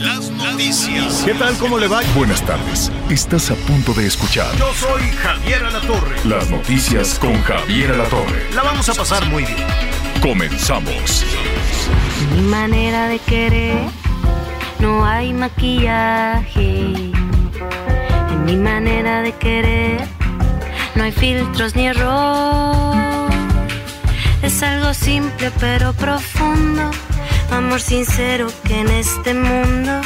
Las noticias. ¿Qué tal? ¿Cómo le va? Buenas tardes. Estás a punto de escuchar Yo soy Javier Alatorre. las noticias con Javier Alatorre. La vamos a pasar muy bien. Comenzamos. Mi manera de querer, no hay maquillaje. En mi manera de querer, no hay filtros ni error. Es algo simple pero profundo, amor sincero que en este mundo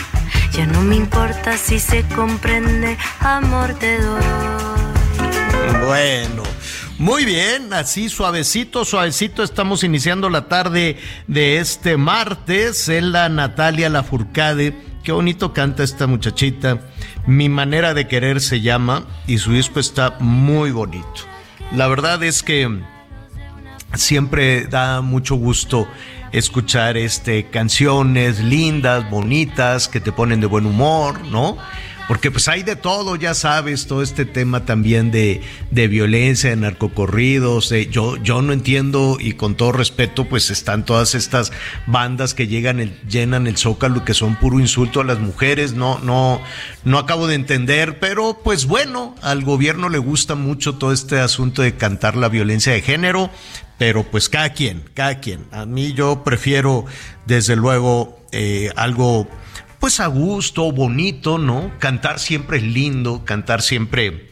ya no me importa si se comprende, amor te doy. Bueno, muy bien, así suavecito, suavecito, estamos iniciando la tarde de este martes en la Natalia Lafourcade. Qué bonito canta esta muchachita. Mi manera de querer se llama y su disco está muy bonito. La verdad es que siempre da mucho gusto escuchar este canciones lindas, bonitas, que te ponen de buen humor, ¿no? Porque pues hay de todo, ya sabes, todo este tema también de, de violencia, de narcocorridos, de- yo, yo no entiendo y con todo respeto pues están todas estas bandas que llegan, el- llenan el zócalo que son puro insulto a las mujeres, no, no, no acabo de entender, pero pues bueno, al gobierno le gusta mucho todo este asunto de cantar la violencia de género, pero pues cada quien, cada quien. A mí yo prefiero desde luego eh, algo pues a gusto, bonito, ¿no? Cantar siempre es lindo, cantar siempre,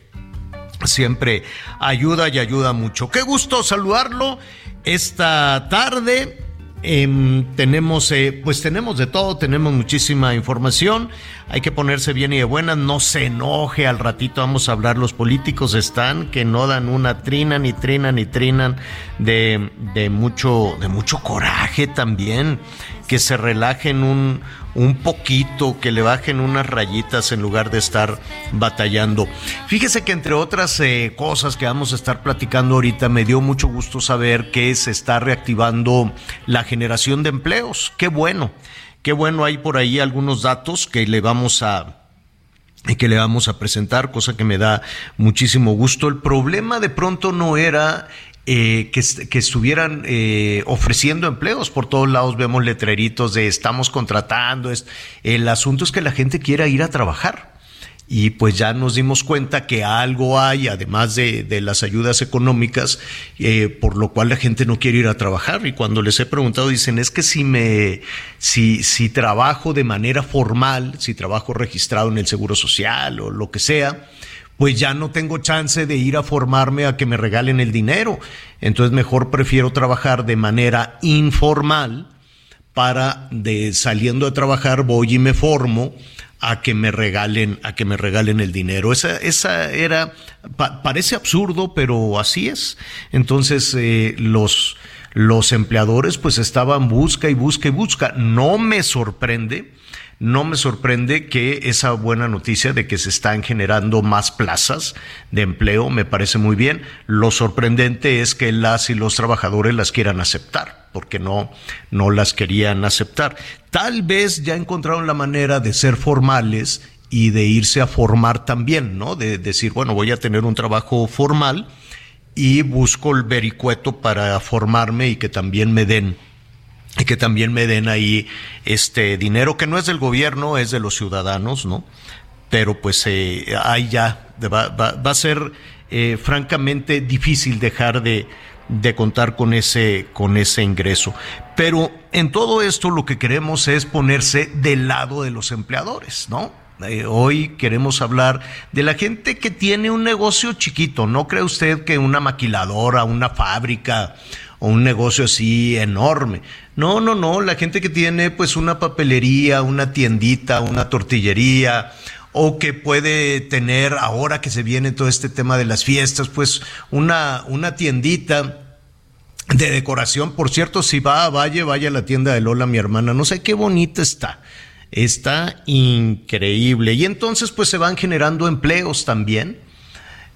siempre ayuda y ayuda mucho. Qué gusto saludarlo esta tarde. Em, tenemos, eh, pues tenemos de todo, tenemos muchísima información. Hay que ponerse bien y de buenas, no se enoje. Al ratito vamos a hablar. Los políticos están que no dan una trina, ni trinan, ni trinan de, de mucho, de mucho coraje también. Que se relajen un, un poquito, que le bajen unas rayitas en lugar de estar batallando. Fíjese que entre otras eh, cosas que vamos a estar platicando ahorita, me dio mucho gusto saber que se está reactivando la generación de empleos. Qué bueno, qué bueno, hay por ahí algunos datos que le vamos a que le vamos a presentar, cosa que me da muchísimo gusto. El problema de pronto no era eh, que, que estuvieran eh, ofreciendo empleos. Por todos lados vemos letreritos de estamos contratando. El asunto es que la gente quiera ir a trabajar. Y pues ya nos dimos cuenta que algo hay, además de, de las ayudas económicas, eh, por lo cual la gente no quiere ir a trabajar. Y cuando les he preguntado, dicen, es que si me, si, si trabajo de manera formal, si trabajo registrado en el Seguro Social o lo que sea, pues ya no tengo chance de ir a formarme a que me regalen el dinero. Entonces mejor prefiero trabajar de manera informal para de saliendo de trabajar voy y me formo a que me regalen a que me regalen el dinero. Esa esa era pa- parece absurdo pero así es. Entonces eh, los los empleadores pues estaban busca y busca y busca. No me sorprende no me sorprende que esa buena noticia de que se están generando más plazas de empleo me parece muy bien. Lo sorprendente es que las y los trabajadores las quieran aceptar, porque no, no las querían aceptar. Tal vez ya encontraron la manera de ser formales y de irse a formar también, ¿no? De decir, bueno, voy a tener un trabajo formal y busco el vericueto para formarme y que también me den y que también me den ahí este dinero que no es del gobierno, es de los ciudadanos, ¿no? Pero pues eh, ahí ya va, va- va a ser eh, francamente difícil dejar de, de contar con ese, con ese ingreso. Pero en todo esto lo que queremos es ponerse del lado de los empleadores, ¿no? Eh, hoy queremos hablar de la gente que tiene un negocio chiquito. ¿No cree usted que una maquiladora, una fábrica o un negocio así enorme? No, no, no. La gente que tiene pues una papelería, una tiendita, una tortillería o que puede tener ahora que se viene todo este tema de las fiestas, pues una, una tiendita de decoración. Por cierto, si va a Valle, vaya a la tienda de Lola, mi hermana. No sé qué bonita está. Está increíble. Y entonces, pues se van generando empleos también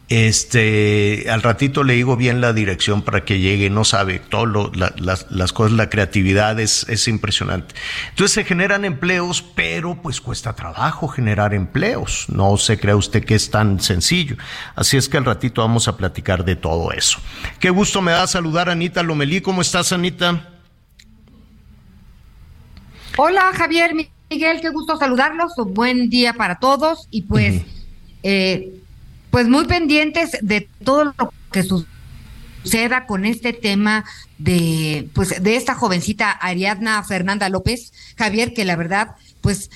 este, al ratito le digo bien la dirección para que llegue, no sabe, todo las, las, cosas, la creatividad es, es impresionante. Entonces se generan empleos, pero pues cuesta trabajo generar empleos. No se crea usted que es tan sencillo. Así es que al ratito vamos a platicar de todo eso. Qué gusto me da saludar a Anita Lomelí. ¿Cómo estás, Anita? Hola, Javier, Miguel, qué gusto saludarlos. Buen día para todos y pues eh, pues muy pendientes de todo lo que suceda con este tema de pues de esta jovencita Ariadna Fernanda López, Javier, que la verdad, pues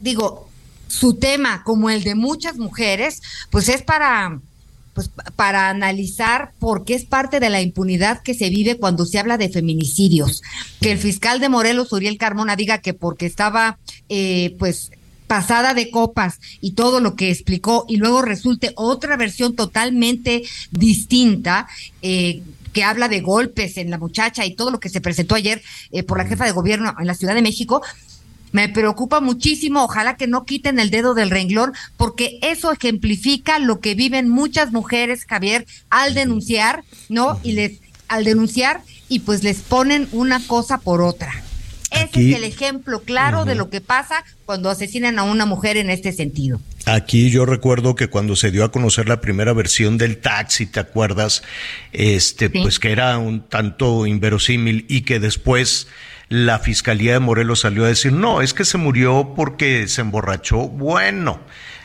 digo, su tema como el de muchas mujeres, pues es para pues para analizar por qué es parte de la impunidad que se vive cuando se habla de feminicidios. Que el fiscal de Morelos, Uriel Carmona, diga que porque estaba eh, pues pasada de copas y todo lo que explicó y luego resulte otra versión totalmente distinta. Eh, que habla de golpes en la muchacha y todo lo que se presentó ayer eh, por la jefa de gobierno en la Ciudad de México, me preocupa muchísimo. Ojalá que no quiten el dedo del renglón, porque eso ejemplifica lo que viven muchas mujeres, Javier, al denunciar, ¿no? Y les, al denunciar, y pues les ponen una cosa por otra. Ese es el ejemplo claro de lo que pasa cuando asesinan a una mujer en este sentido. Aquí yo recuerdo que cuando se dio a conocer la primera versión del taxi, ¿te acuerdas? Este, pues que era un tanto inverosímil y que después la Fiscalía de Morelos salió a decir, no, es que se murió porque se emborrachó. Bueno,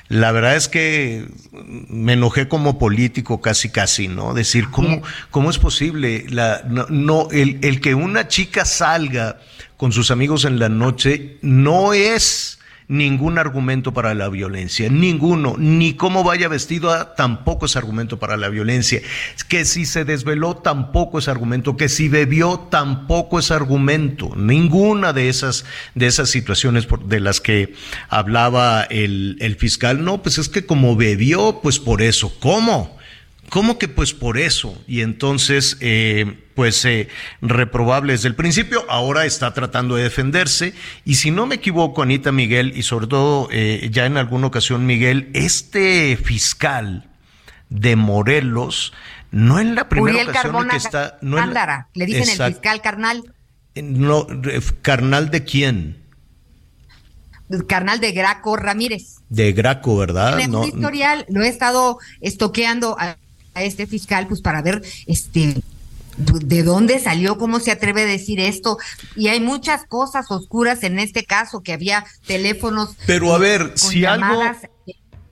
la verdad es que me enojé como político casi casi, ¿no? Decir, ¿cómo, cómo es posible? La, no, el, el que una chica salga con sus amigos en la noche no es ningún argumento para la violencia, ninguno, ni cómo vaya vestido tampoco es argumento para la violencia, que si se desveló tampoco es argumento, que si bebió tampoco es argumento, ninguna de esas, de esas situaciones de las que hablaba el, el fiscal, no, pues es que como bebió, pues por eso, ¿cómo? ¿Cómo que pues por eso? Y entonces, eh, pues eh, reprobable desde el principio, ahora está tratando de defenderse. Y si no me equivoco, Anita Miguel, y sobre todo eh, ya en alguna ocasión Miguel, este fiscal de Morelos, no en la primera ocasión que está... No le dicen el fiscal carnal. No, ¿Carnal de quién? carnal de Graco Ramírez. De Graco, ¿verdad? En no, historial lo he estado estoqueando a a este fiscal pues para ver este de dónde salió, cómo se atreve a decir esto. Y hay muchas cosas oscuras en este caso, que había teléfonos. Pero a ver, si algo,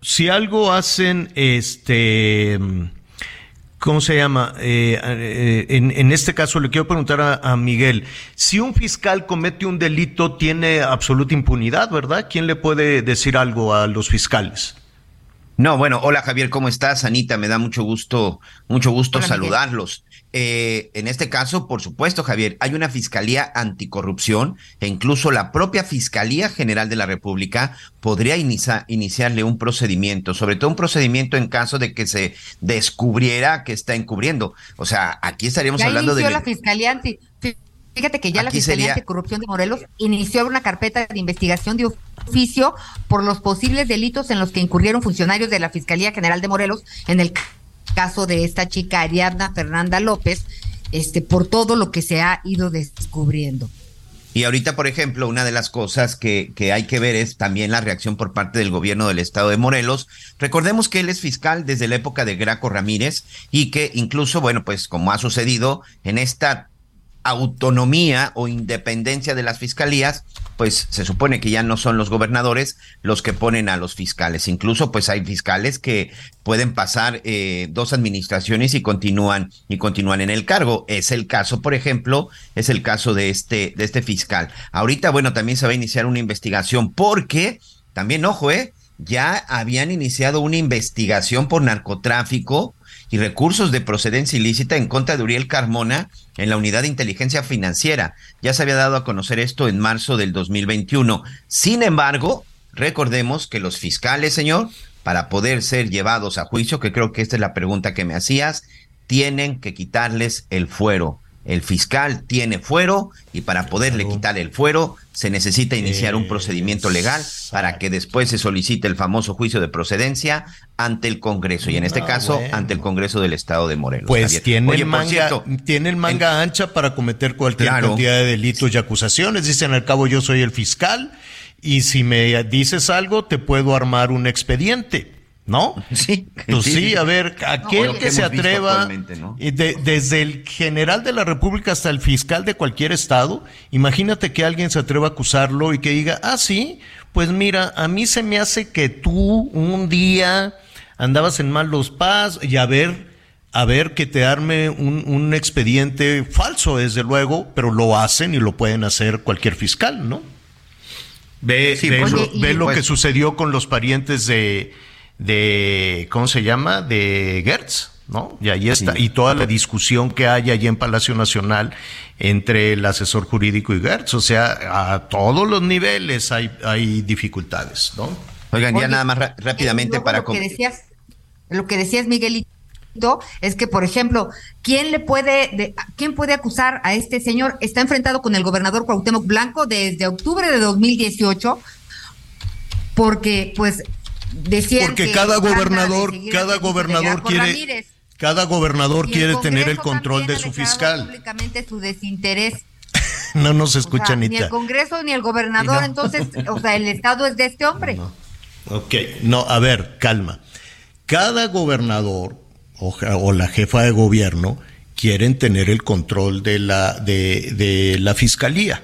si algo hacen, este, ¿cómo se llama? Eh, eh, en, este caso le quiero preguntar a, a, Miguel, si un fiscal comete un delito, tiene absoluta impunidad, ¿verdad? ¿Quién le puede decir algo a los fiscales? No, bueno, hola Javier, ¿cómo estás? Anita, me da mucho gusto, mucho gusto saludarlos. Eh, en este caso, por supuesto, Javier, hay una fiscalía anticorrupción e incluso la propia Fiscalía General de la República podría iniciarle un procedimiento, sobre todo un procedimiento en caso de que se descubriera que está encubriendo. O sea, aquí estaríamos hablando de. la Fiscalía anti Fíjate que ya la Fiscalía Anticorrupción de Morelos inició una carpeta de investigación de oficio por los posibles delitos en los que incurrieron funcionarios de la Fiscalía General de Morelos en el caso de esta chica Ariadna Fernanda López, este, por todo lo que se ha ido descubriendo. Y ahorita, por ejemplo, una de las cosas que, que, hay que ver es también la reacción por parte del gobierno del estado de Morelos. Recordemos que él es fiscal desde la época de Graco Ramírez y que incluso, bueno, pues como ha sucedido en esta autonomía o independencia de las fiscalías, pues se supone que ya no son los gobernadores los que ponen a los fiscales. Incluso pues hay fiscales que pueden pasar eh, dos administraciones y continúan y continúan en el cargo. Es el caso, por ejemplo, es el caso de este de este fiscal. Ahorita bueno también se va a iniciar una investigación porque también ojo eh ya habían iniciado una investigación por narcotráfico y recursos de procedencia ilícita en contra de Uriel Carmona en la unidad de inteligencia financiera. Ya se había dado a conocer esto en marzo del 2021. Sin embargo, recordemos que los fiscales, señor, para poder ser llevados a juicio, que creo que esta es la pregunta que me hacías, tienen que quitarles el fuero. El fiscal tiene fuero y para poderle quitar el fuero se necesita iniciar un procedimiento legal para que después se solicite el famoso juicio de procedencia ante el Congreso y en este Ah, caso bueno. ante el Congreso del Estado de Morelos. Pues tiene, Oye, el por manga, cierto, tiene el manga ancha para cometer cualquier Claro. cantidad de delitos y acusaciones. Dicen al cabo yo soy el fiscal y si me dices algo te puedo armar un expediente, ¿no? Sí, Pues sí, a ver, aquel que que se atreva, desde el general de la República hasta el fiscal de cualquier estado, imagínate que alguien se atreva a acusarlo y que diga, ah, sí, pues mira, a mí se me hace que tú un día andabas en malos pas y a ver, a ver que te arme un, un expediente falso, desde luego, pero lo hacen y lo pueden hacer cualquier fiscal, ¿no? Ve, Sí, ve pues, lo, ve lo pues- que sucedió con los parientes de, de, ¿cómo se llama? De Gertz, ¿no? Y ahí está. Sí. Y toda la discusión que hay allí en Palacio Nacional entre el asesor jurídico y Gertz. O sea, a todos los niveles hay, hay dificultades, ¿no? Oigan, ya Oye, nada más y rápidamente luego para... lo que decías, lo que decías Miguelito es que por ejemplo, ¿quién le puede de- quién puede acusar a este señor? Está enfrentado con el gobernador Cuauhtémoc Blanco desde octubre de 2018 porque pues decían Porque que cada gobernador, cada gobernador quiere, Ramírez. cada gobernador quiere tener el control de su fiscal. Públicamente su desinterés. No nos O escucha sea, ni el Congreso ni el gobernador, no. entonces, o sea, el Estado es de este hombre. Ok, no, a ver, calma. Cada gobernador o, o la jefa de gobierno quieren tener el control de la, de, de la fiscalía.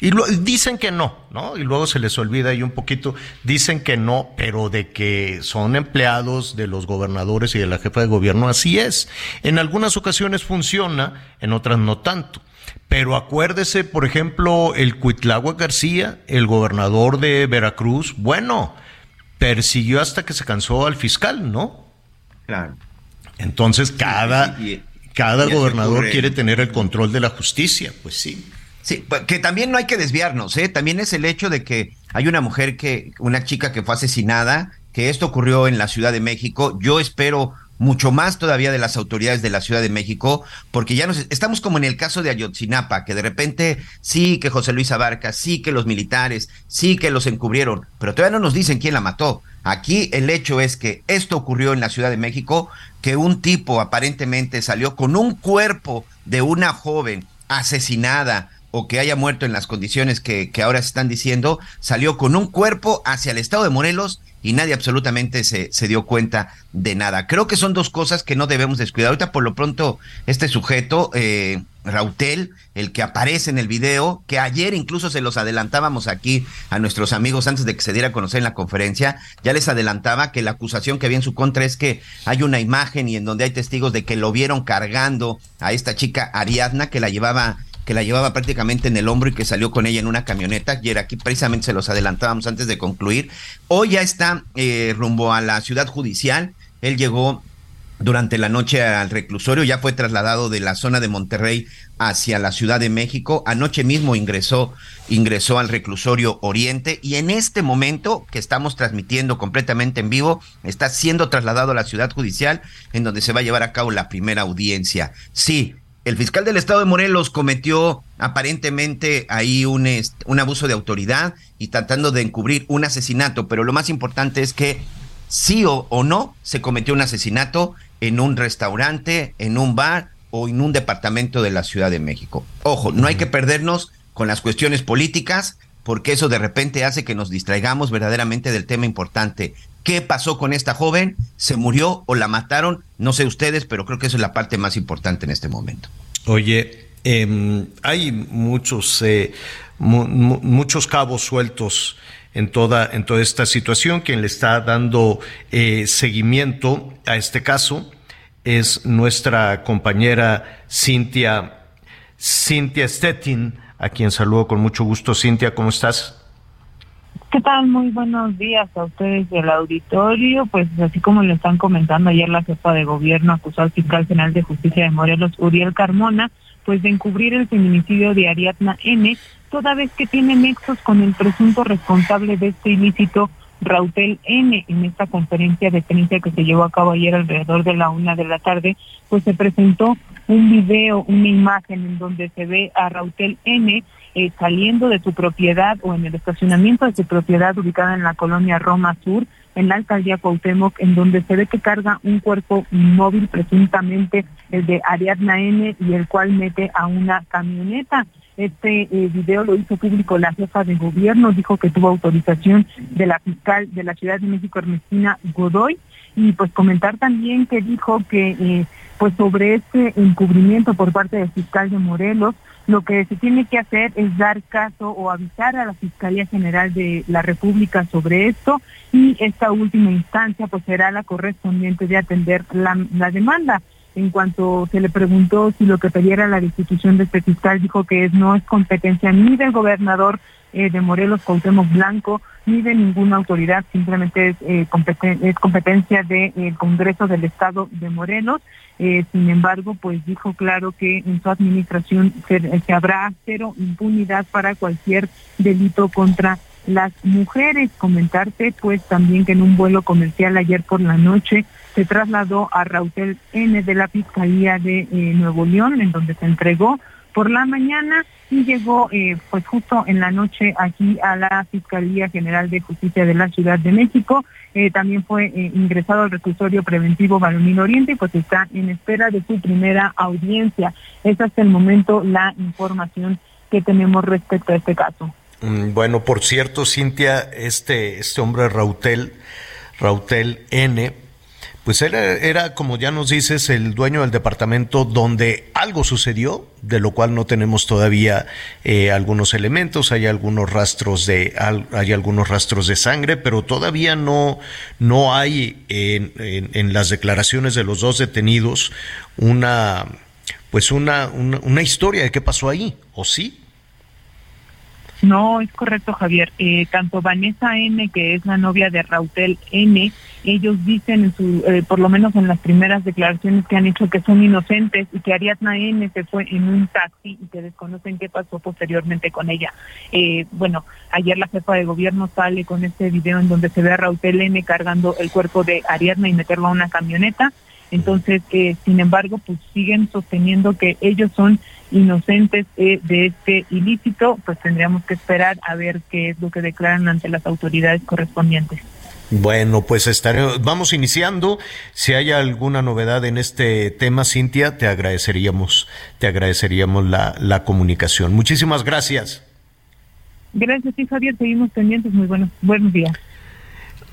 Y lo- dicen que no, ¿no? Y luego se les olvida ahí un poquito, dicen que no, pero de que son empleados de los gobernadores y de la jefa de gobierno, así es. En algunas ocasiones funciona, en otras no tanto. Pero acuérdese, por ejemplo, el Cuitláhuac García, el gobernador de Veracruz, bueno, persiguió hasta que se cansó al fiscal, ¿no? Claro. Entonces cada, y- cada y gobernador quiere tener el control de la justicia, pues sí. Sí, que también no hay que desviarnos, ¿eh? También es el hecho de que hay una mujer que, una chica que fue asesinada, que esto ocurrió en la Ciudad de México. Yo espero mucho más todavía de las autoridades de la Ciudad de México, porque ya nos estamos como en el caso de Ayotzinapa, que de repente sí que José Luis Abarca, sí que los militares, sí que los encubrieron, pero todavía no nos dicen quién la mató. Aquí el hecho es que esto ocurrió en la Ciudad de México, que un tipo aparentemente salió con un cuerpo de una joven asesinada o que haya muerto en las condiciones que, que ahora se están diciendo, salió con un cuerpo hacia el estado de Morelos y nadie absolutamente se, se dio cuenta de nada. Creo que son dos cosas que no debemos descuidar. Ahorita por lo pronto este sujeto, eh, Rautel, el que aparece en el video, que ayer incluso se los adelantábamos aquí a nuestros amigos antes de que se diera a conocer en la conferencia, ya les adelantaba que la acusación que había en su contra es que hay una imagen y en donde hay testigos de que lo vieron cargando a esta chica Ariadna que la llevaba que la llevaba prácticamente en el hombro y que salió con ella en una camioneta. Ayer aquí precisamente se los adelantábamos antes de concluir. Hoy ya está eh, rumbo a la ciudad judicial. Él llegó durante la noche al reclusorio, ya fue trasladado de la zona de Monterrey hacia la Ciudad de México. Anoche mismo ingresó, ingresó al reclusorio Oriente y en este momento que estamos transmitiendo completamente en vivo, está siendo trasladado a la ciudad judicial en donde se va a llevar a cabo la primera audiencia. Sí, el fiscal del estado de Morelos cometió aparentemente ahí un, un abuso de autoridad y tratando de encubrir un asesinato, pero lo más importante es que sí o, o no se cometió un asesinato en un restaurante, en un bar o en un departamento de la Ciudad de México. Ojo, no hay que perdernos con las cuestiones políticas porque eso de repente hace que nos distraigamos verdaderamente del tema importante. ¿Qué pasó con esta joven? ¿Se murió o la mataron? No sé ustedes, pero creo que eso es la parte más importante en este momento. Oye, eh, hay muchos, eh, mu- mu- muchos cabos sueltos en toda, en toda esta situación. Quien le está dando eh, seguimiento a este caso es nuestra compañera Cintia, Cintia Stettin, a quien saludo con mucho gusto. Cintia, ¿cómo estás? ¿Qué tal? Muy buenos días a ustedes del auditorio. Pues así como lo están comentando ayer la jefa de gobierno acusó al fiscal general de justicia de Morelos, Uriel Carmona, pues de encubrir el feminicidio de Ariadna N, toda vez que tiene nexos con el presunto responsable de este ilícito, Rautel N. En esta conferencia de prensa que se llevó a cabo ayer alrededor de la una de la tarde, pues se presentó un video, una imagen en donde se ve a Rautel N eh, saliendo de su propiedad o en el estacionamiento de su propiedad ubicada en la colonia Roma Sur, en la alcaldía Cuauhtémoc, en donde se ve que carga un cuerpo inmóvil, presuntamente el de Ariadna N, y el cual mete a una camioneta. Este eh, video lo hizo público la jefa de gobierno, dijo que tuvo autorización de la fiscal de la Ciudad de México, Ernestina Godoy, y pues comentar también que dijo que eh, pues sobre este encubrimiento por parte del fiscal de Morelos, lo que se tiene que hacer es dar caso o avisar a la Fiscalía General de la República sobre esto y esta última instancia pues será la correspondiente de atender la, demanda en cuanto se le preguntó si lo que pidiera la destitución de este fiscal, dijo que no es competencia ni del gobernador eh, de Morelos, Cuauhtémoc Blanco, ni de ninguna autoridad, simplemente es, eh, es competencia del Congreso del Estado de Morelos. Eh, sin embargo, pues dijo claro que en su administración se, habrá cero impunidad para cualquier delito contra las mujeres. Comentarte pues también que en un vuelo comercial ayer por la noche se trasladó a Rautel N de la Fiscalía de eh, Nuevo León, en donde se entregó por la mañana y llegó eh, pues justo en la noche aquí a la Fiscalía General de Justicia de la Ciudad de México. Eh, también fue ingresado al reclusorio preventivo Balomín Oriente y pues está en espera de su primera audiencia. Es hasta el momento la información que tenemos respecto a este caso. Mm, bueno, por cierto, Cintia, este, este hombre Rautel, Rautel N, pues él era, como ya nos dices, el dueño del departamento donde algo sucedió, de lo cual no tenemos todavía eh, algunos elementos, hay algunos rastros de, hay algunos rastros de sangre, pero todavía no, no hay en, en, las declaraciones de los dos detenidos una, pues una, una, historia de qué pasó ahí, ¿o sí? No, es correcto, Javier. Eh, tanto Vanessa N, que es la novia de Rautel N, ellos dicen, en su, eh, por lo menos en las primeras declaraciones que han hecho, que son inocentes y que Ariadna N se fue en un taxi y que desconocen qué pasó posteriormente con ella. Eh, bueno, ayer la jefa de gobierno sale con este video en donde se ve a Rautel N cargando el cuerpo de Ariadna y meterlo a una camioneta. Entonces, eh, sin embargo, pues siguen sosteniendo que ellos son inocentes eh, de este ilícito, pues tendríamos que esperar a ver qué es lo que declaran ante las autoridades correspondientes. Bueno, pues estaremos, vamos iniciando. Si hay alguna novedad en este tema, Cintia, te agradeceríamos, te agradeceríamos la, la comunicación. Muchísimas gracias. Gracias, sí, Javier. Seguimos pendientes. Muy buenos, buenos días.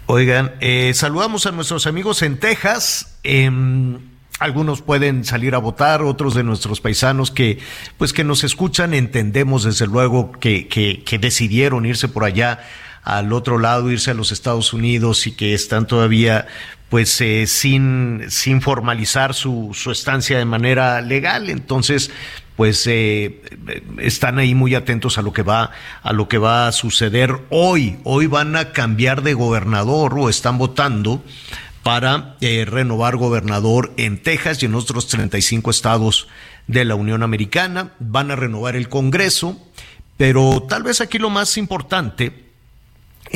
Oigan, eh, saludamos a nuestros amigos en Texas. Em, algunos pueden salir a votar, otros de nuestros paisanos que, pues, que nos escuchan, entendemos desde luego que, que, que decidieron irse por allá al otro lado, irse a los Estados Unidos y que están todavía pues eh, sin, sin formalizar su, su estancia de manera legal. Entonces, pues eh, están ahí muy atentos a lo que va a lo que va a suceder hoy. Hoy van a cambiar de gobernador o están votando para eh, renovar gobernador en Texas y en otros 35 estados de la Unión Americana. Van a renovar el Congreso, pero tal vez aquí lo más importante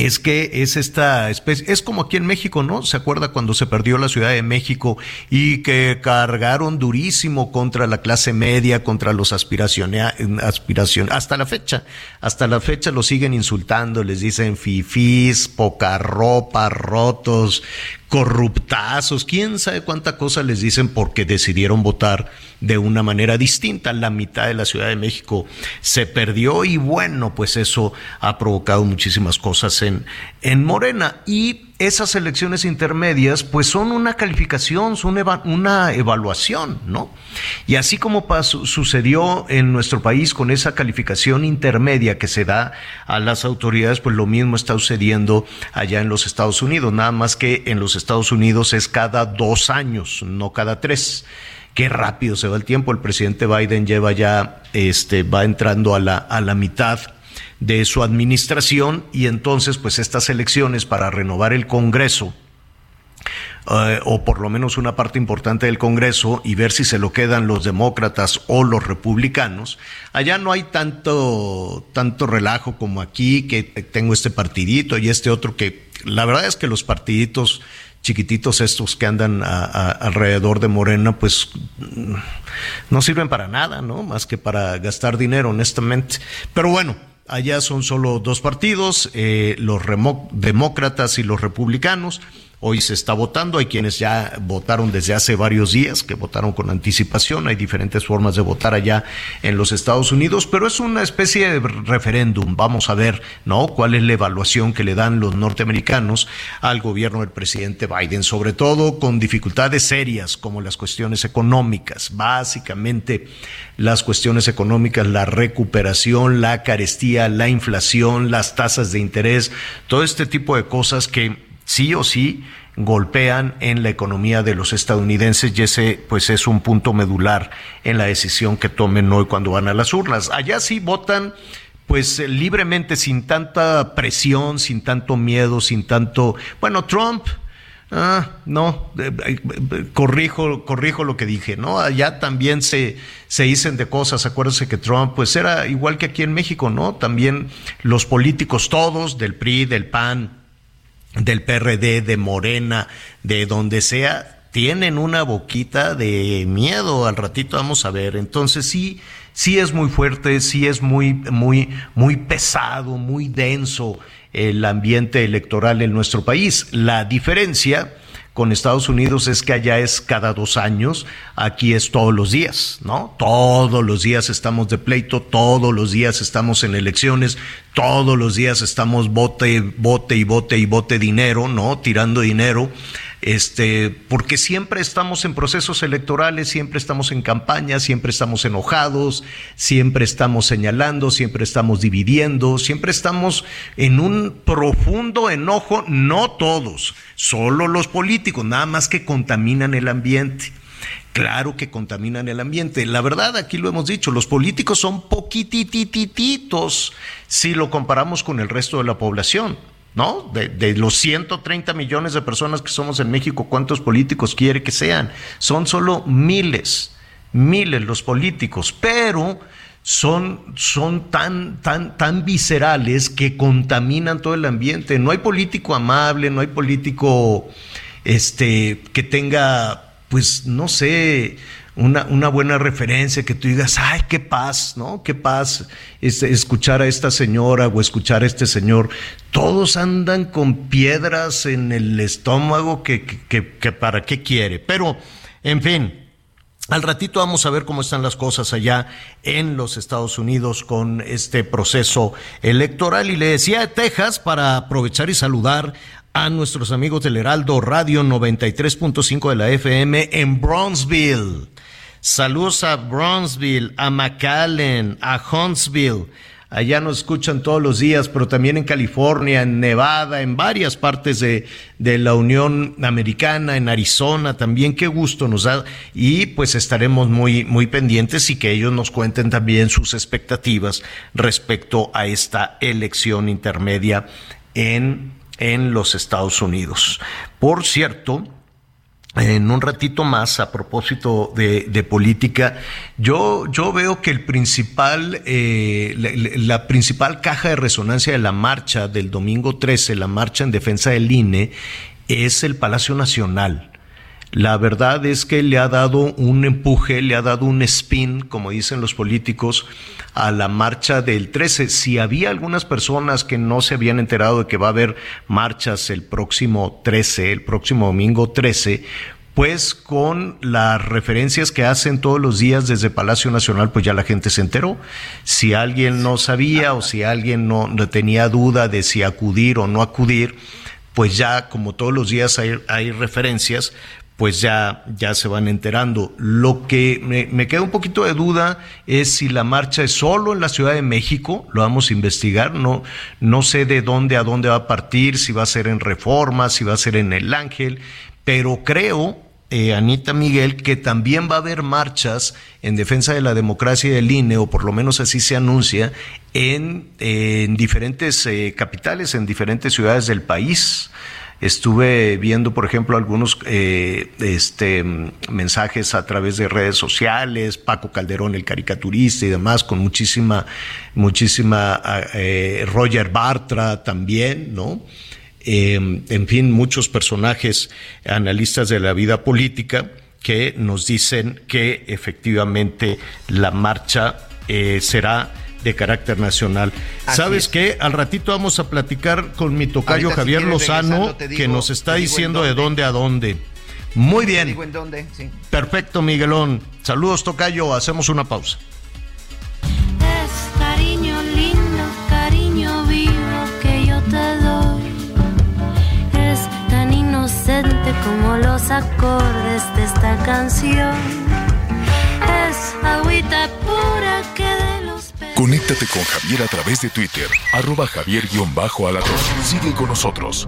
es que es esta especie, es como aquí en México, ¿no? ¿Se acuerda cuando se perdió la Ciudad de México y que cargaron durísimo contra la clase media, contra los aspiraciones, aspiración, hasta la fecha, hasta la fecha lo siguen insultando, les dicen fifís, poca ropa, rotos, corruptazos, quién sabe cuánta cosa les dicen porque decidieron votar de una manera distinta. La mitad de la Ciudad de México se perdió y bueno, pues eso ha provocado muchísimas cosas en, en Morena. Y esas elecciones intermedias pues son una calificación, son una evaluación, ¿no? Y así como sucedió en nuestro país con esa calificación intermedia que se da a las autoridades, pues lo mismo está sucediendo allá en los Estados Unidos, nada más que en los Estados Unidos es cada dos años, no cada tres. Qué rápido se va el tiempo, el presidente Biden lleva ya, este, va entrando a la, a la mitad de su administración y entonces pues estas elecciones para renovar el Congreso eh, o por lo menos una parte importante del Congreso y ver si se lo quedan los demócratas o los republicanos. Allá no hay tanto, tanto relajo como aquí, que tengo este partidito y este otro que la verdad es que los partiditos chiquititos estos que andan alrededor de Morena, pues no sirven para nada, ¿no? Más que para gastar dinero, honestamente. Pero bueno, allá son solo dos partidos, eh, los demócratas y los republicanos. Hoy se está votando, hay quienes ya votaron desde hace varios días, que votaron con anticipación, hay diferentes formas de votar allá en los Estados Unidos, pero es una especie de referéndum. Vamos a ver, ¿no? ¿Cuál es la evaluación que le dan los norteamericanos al gobierno del presidente Biden? Sobre todo con dificultades serias como las cuestiones económicas, básicamente las cuestiones económicas, la recuperación, la carestía, la inflación, las tasas de interés, todo este tipo de cosas que sí o sí golpean en la economía de los estadounidenses y ese pues es un punto medular en la decisión que tomen hoy cuando van a las urnas. Allá sí votan pues eh, libremente sin tanta presión, sin tanto miedo, sin tanto, bueno, Trump Ah, no, corrijo, corrijo lo que dije, ¿no? Allá también se, se dicen de cosas, acuérdense que Trump, pues era igual que aquí en México, ¿no? También los políticos todos, del PRI, del PAN, del PRD, de Morena, de donde sea, tienen una boquita de miedo. Al ratito vamos a ver. Entonces sí, sí es muy fuerte, sí es muy, muy, muy pesado, muy denso el ambiente electoral en nuestro país. La diferencia con Estados Unidos es que allá es cada dos años, aquí es todos los días, ¿no? Todos los días estamos de pleito, todos los días estamos en elecciones, todos los días estamos bote, bote y bote y bote dinero, ¿no? Tirando dinero este, porque siempre estamos en procesos electorales, siempre estamos en campaña, siempre estamos enojados, siempre estamos señalando, siempre estamos dividiendo, siempre estamos en un profundo enojo, no todos, solo los políticos, nada más que contaminan el ambiente. Claro que contaminan el ambiente. La verdad, aquí lo hemos dicho, los políticos son poquititititos si lo comparamos con el resto de la población. ¿No? De, los 130 millones de personas que somos en México, ¿cuántos políticos quiere que sean? Son solo miles, miles los políticos, pero son, son tan, tan, tan viscerales que contaminan todo el ambiente. No hay político amable, no hay político este, que tenga, pues, no sé, una, una, buena referencia, que tú digas, ay, qué paz, ¿no? Qué paz es, escuchar a esta señora o escuchar a este señor. Todos andan con piedras en el estómago que, que, que para qué quiere. Pero, en fin, al ratito vamos a ver cómo están las cosas allá en los Estados Unidos con este proceso electoral. Y le decía a Texas para aprovechar y saludar a nuestros amigos del Heraldo Radio 93.5 de la FM en Bronzeville. Saludos a Bronzeville, a McAllen, a Huntsville. Allá nos escuchan todos los días, pero también en California, en Nevada, en varias partes de, de, la Unión Americana, en Arizona también. Qué gusto nos da. Y pues estaremos muy, muy pendientes y que ellos nos cuenten también sus expectativas respecto a esta elección intermedia en, en los Estados Unidos. Por cierto, en un ratito más a propósito de, política, yo, yo veo que el principal, eh, la, principal caja de resonancia de la marcha del domingo 13, la marcha en defensa del INE, es el Palacio Nacional. La verdad es que le ha dado un empuje, le ha dado un spin, como dicen los políticos, a la marcha del 13. Si había algunas personas que no se habían enterado de que va a haber marchas el próximo 13, el próximo domingo 13, pues con las referencias que hacen todos los días desde Palacio Nacional, pues ya la gente se enteró. Si alguien no sabía o si alguien no, tenía duda de si acudir o no acudir, pues ya como todos los días hay, hay referencias, pues ya, ya se van enterando. Lo que me, queda un poquito de duda es si la marcha es solo en la Ciudad de México, lo vamos a investigar, no, no sé de dónde a dónde va a partir, si va a ser en Reforma, si va a ser en El Ángel, pero creo, eh, Anita Miguel, que también va a haber marchas en defensa de la democracia y del INE, o por lo menos así se anuncia, en, en diferentes eh, capitales, en diferentes ciudades del país. Estuve viendo, por ejemplo, algunos eh, este, mensajes a través de redes sociales, Paco Calderón, el caricaturista y demás, con muchísima, muchísima, eh, Roger Bartra también, ¿no? em, en fin, muchos personajes analistas de la vida política que nos dicen que efectivamente la marcha eh, será de carácter nacional. ¿Sabes qué? Al ratito vamos a platicar con mi tocayo Javier Lozano, que nos está diciendo de dónde a dónde. Muy bien. Perfecto, Miguelón. Saludos, tocayo. Hacemos una pausa. Es cariño lindo, cariño vivo que yo te doy. Es tan inocente como los acordes de esta canción. Es agüita pura que de Conéctate con Javier a través de Twitter, arroba javier-alatón. Sigue con nosotros.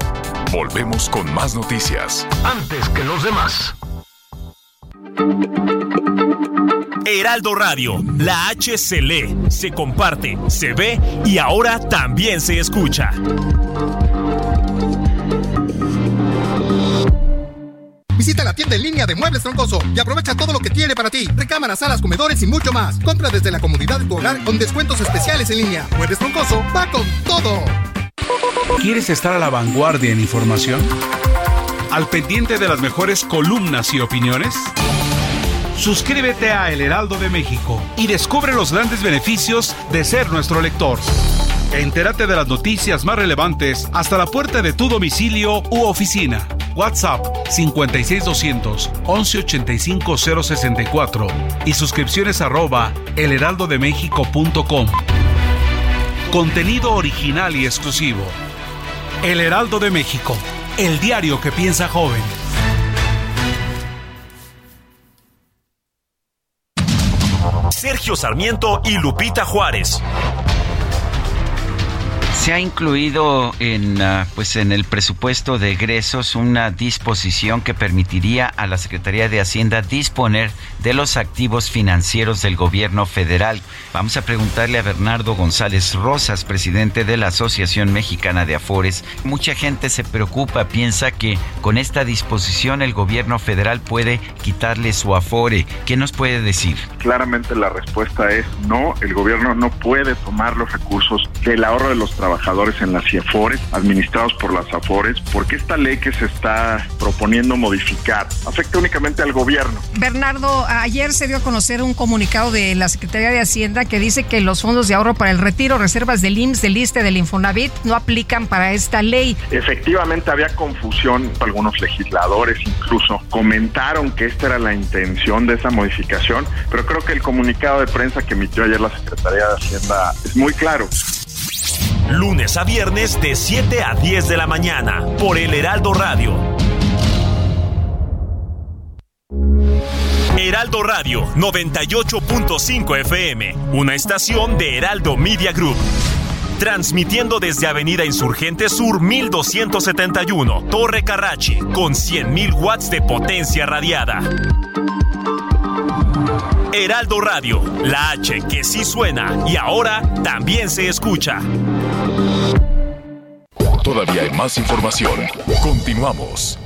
Volvemos con más noticias. Antes que los demás. Heraldo Radio, la H se lee, se comparte, se ve y ahora también se escucha. Visita la tienda en línea de Muebles Troncoso y aprovecha todo lo que tiene para ti. Recámaras, salas, comedores y mucho más. Compra desde la comodidad de tu hogar con descuentos especiales en línea. Muebles Troncoso va con todo. ¿Quieres estar a la vanguardia en información? ¿Al pendiente de las mejores columnas y opiniones? Suscríbete a El Heraldo de México y descubre los grandes beneficios de ser nuestro lector. Entérate de las noticias más relevantes hasta la puerta de tu domicilio u oficina. WhatsApp 56200 1185 064 y suscripciones arroba elheraldodemexico.com. Contenido original y exclusivo. El Heraldo de México, el diario que piensa joven. Sergio Sarmiento y Lupita Juárez. Se ha incluido en, ah, pues en el presupuesto de egresos una disposición que permitiría a la Secretaría de Hacienda disponer de los activos financieros del gobierno federal. Vamos a preguntarle a Bernardo González Rosas, presidente de la Asociación Mexicana de Afores. Mucha gente se preocupa, piensa que con esta disposición el gobierno federal puede quitarle su afore. ¿Qué nos puede decir? Claramente la respuesta es no, el gobierno no puede tomar los recursos del ahorro de los trabajadores en las CIEFORES, administrados por las AFORES, porque esta ley que se está proponiendo modificar afecta únicamente al gobierno. Bernardo, ayer se dio a conocer un comunicado de la Secretaría de Hacienda que dice que los fondos de ahorro para el retiro, reservas del IMSS, del ISTE, del Infonavit no aplican para esta ley. Efectivamente había confusión, algunos legisladores incluso comentaron que esta era la intención de esa modificación, pero creo que el comunicado de prensa que emitió ayer la Secretaría de Hacienda es muy claro. Lunes a viernes de 7 a 10 de la mañana por el Heraldo Radio. Heraldo Radio 98.5 FM, una estación de Heraldo Media Group. Transmitiendo desde Avenida Insurgente Sur 1271, Torre Carrachi, con 100.000 watts de potencia radiada. Heraldo Radio, la H que sí suena y ahora también se escucha. Todavía hay más información. Continuamos.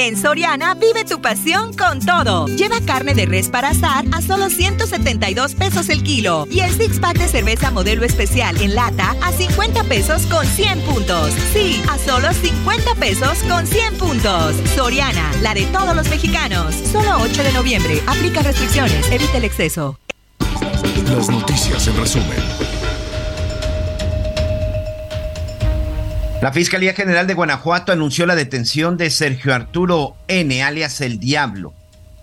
En Soriana vive tu pasión con todo. Lleva carne de res para asar a solo 172 pesos el kilo y el six pack de cerveza modelo especial en lata a 50 pesos con 100 puntos. Sí, a solo 50 pesos con 100 puntos. Soriana, la de todos los mexicanos. Solo 8 de noviembre. Aplica restricciones. Evita el exceso. Las noticias en resumen. La Fiscalía General de Guanajuato anunció la detención de Sergio Arturo N., alias El Diablo,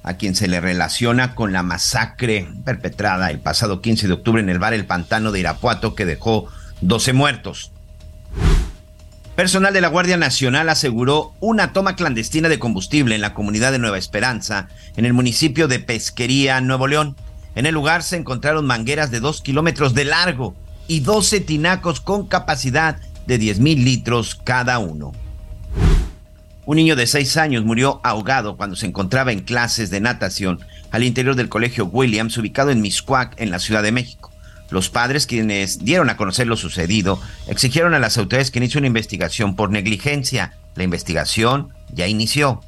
a quien se le relaciona con la masacre perpetrada el pasado 15 de octubre en el bar El Pantano de Irapuato que dejó 12 muertos. Personal de la Guardia Nacional aseguró una toma clandestina de combustible en la comunidad de Nueva Esperanza, en el municipio de Pesquería, Nuevo León. En el lugar se encontraron mangueras de dos kilómetros de largo y 12 tinacos con capacidad de 10 mil litros cada uno. Un niño de 6 años murió ahogado cuando se encontraba en clases de natación al interior del colegio Williams ubicado en Miscuac, en la Ciudad de México. Los padres, quienes dieron a conocer lo sucedido, exigieron a las autoridades que inicie una investigación por negligencia. La investigación ya inició.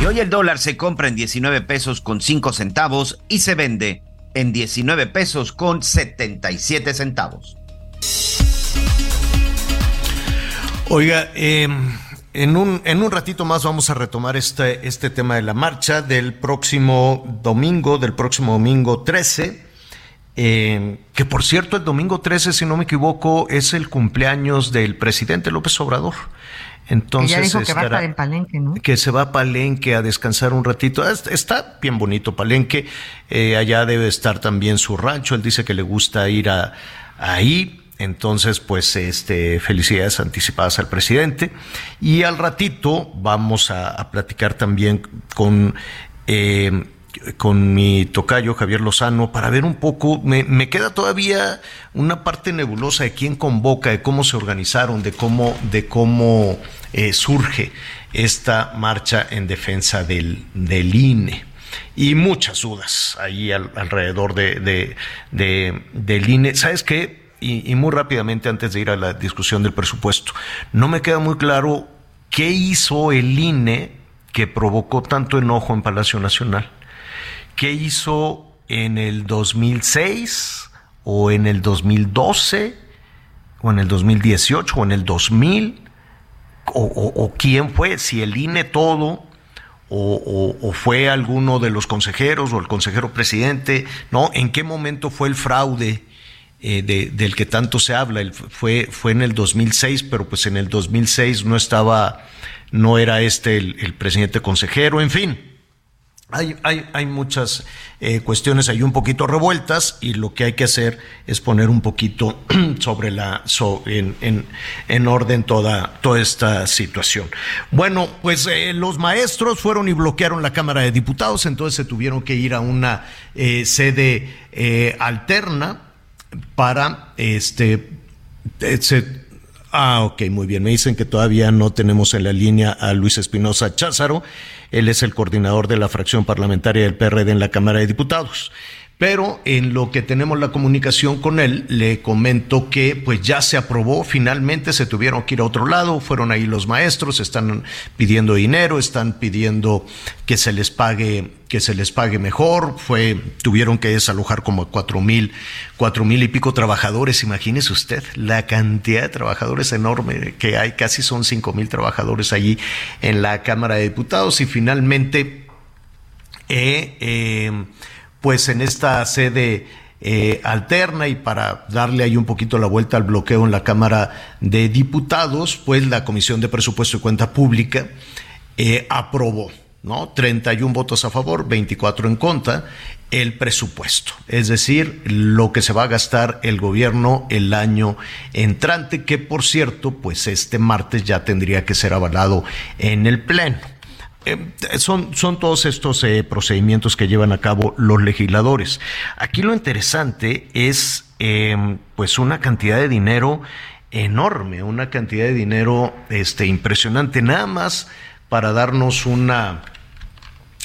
Y hoy el dólar se compra en 19 pesos con 5 centavos y se vende en 19 pesos con 77 centavos. Oiga, eh, en, un, en un ratito más vamos a retomar este, este tema de la marcha del próximo domingo, del próximo domingo 13. Eh, que por cierto, el domingo 13, si no me equivoco, es el cumpleaños del presidente López Obrador. Entonces, que ya dijo que va a estar en Palenque, ¿no? Que se va a Palenque a descansar un ratito. Está bien bonito Palenque. Eh, allá debe estar también su rancho. Él dice que le gusta ir a, ahí. Entonces, pues, este, felicidades anticipadas al presidente. Y al ratito vamos a, platicar también con, eh, con mi tocayo Javier Lozano para ver un poco, me, queda todavía una parte nebulosa de quién convoca, de cómo se organizaron, de cómo, de cómo eh, surge esta marcha en defensa del, del INE y muchas dudas ahí alrededor de, de, del INE. ¿Sabes qué? Y, muy rápidamente antes de ir a la discusión del presupuesto, no me queda muy claro qué hizo el INE que provocó tanto enojo en Palacio Nacional. ¿Qué hizo en el 2006 o en el 2012 o en el 2018 o en el 2000? ¿O, quién fue? Si el INE todo o, o, fue alguno de los consejeros o el consejero presidente, ¿no? ¿En qué momento fue el fraude eh, del que tanto se habla. fue, fue en el 2006, pero pues en el 2006 no estaba, no era este el, presidente consejero, en fin. Hay, hay, hay muchas eh, cuestiones ahí un poquito revueltas y lo que hay que hacer es poner un poquito sobre la en, en, en, orden toda, toda esta situación. Bueno, pues eh, los maestros fueron y bloquearon la Cámara de Diputados, entonces se tuvieron que ir a una sede alterna para este ah ok muy bien me dicen que todavía no tenemos en la línea a Luis Espinosa Cházaro él es el coordinador de la fracción parlamentaria del PRD en la Cámara de Diputados pero en lo que tenemos la comunicación con él, le comento que pues ya se aprobó, finalmente se tuvieron que ir a otro lado, fueron ahí los maestros, están pidiendo dinero, están pidiendo que se les pague, que se les pague mejor, fue, tuvieron que desalojar como cuatro mil, cuatro mil y pico trabajadores, imagínese usted, la cantidad de trabajadores enorme que hay, casi son cinco mil trabajadores allí en la Cámara de Diputados y finalmente eh, eh pues en esta sede eh, alterna y para darle ahí un poquito la vuelta al bloqueo en la Cámara de Diputados, pues la Comisión de Presupuesto y Cuenta Pública eh, aprobó, ¿no? 31 votos a favor, 24 en contra, el presupuesto, es decir, lo que se va a gastar el gobierno el año entrante, que por cierto, pues este martes ya tendría que ser avalado en el Pleno. Eh, son, son todos estos eh, procedimientos que llevan a cabo los legisladores. Aquí lo interesante es em, pues una cantidad de dinero enorme, una cantidad de dinero este, impresionante, nada más para darnos una,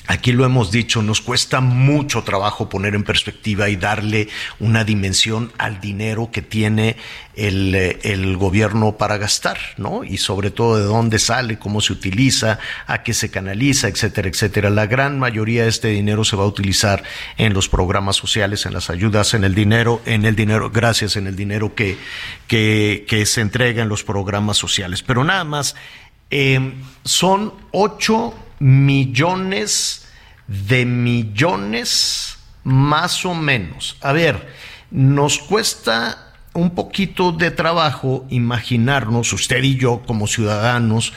Aquí lo hemos dicho, nos cuesta mucho trabajo poner en perspectiva y darle una dimensión al dinero que tiene el, eh, el, gobierno para gastar, ¿no? Y sobre todo de dónde sale, cómo se utiliza, a qué se canaliza, etcétera, etcétera. La gran mayoría de este dinero se va a utilizar en los programas sociales, en las ayudas, en el dinero, en el dinero, gracias, en el dinero que, que, se entrega en los programas sociales. Pero nada más, eh, son ocho millones de millones más o menos. A ver, nos cuesta un poquito de trabajo imaginarnos, usted y yo como ciudadanos,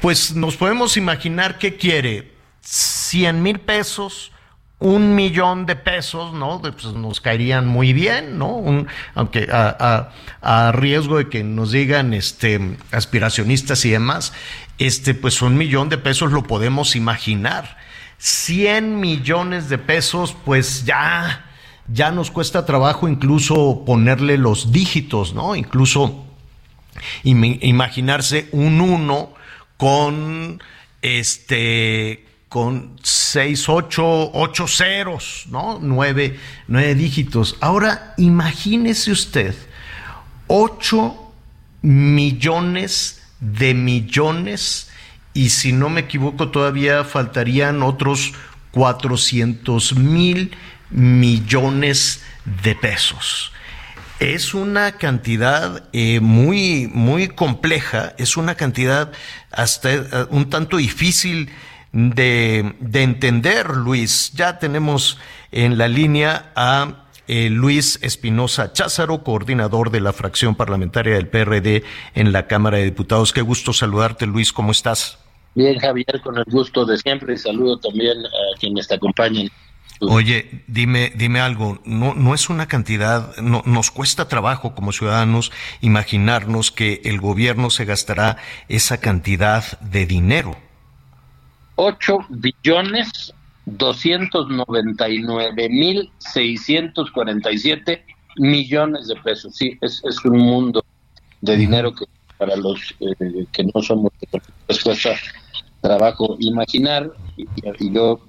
pues nos podemos imaginar que quiere 100 mil pesos, un millón de pesos, ¿no? Pues nos caerían muy bien, ¿no? aunque a, a, riesgo de que nos digan este, aspiracionistas y demás, este, pues un millón de pesos lo podemos imaginar. 100 millones de pesos, pues ya, ya nos cuesta trabajo incluso ponerle los dígitos, ¿no? Incluso imaginarse un 1 con este con 6, 8, 8 ceros, ¿no? 9, 9 dígitos. Ahora imagínese usted 8 millones de millones y si no me equivoco todavía faltarían otros 400 mil millones de pesos. Es una cantidad eh, muy, muy compleja, es una cantidad hasta eh, un tanto difícil de, de entender, Luis. Ya tenemos en la línea a eh, Luis Espinosa Cházaro, coordinador de la fracción parlamentaria del PRD en la Cámara de Diputados. Qué gusto saludarte, Luis, ¿cómo estás? Bien, Javier, con el gusto de siempre y saludo también a quienes te acompañan. Oye, dime, dime algo, no, no es una cantidad, no, nos cuesta trabajo como ciudadanos imaginarnos que el gobierno se gastará esa cantidad de dinero. 8 billones 299 mil 647 millones de pesos. Sí, es, es un mundo de dinero que para los eh, que no somos pues cuesta trabajo imaginar y, y yo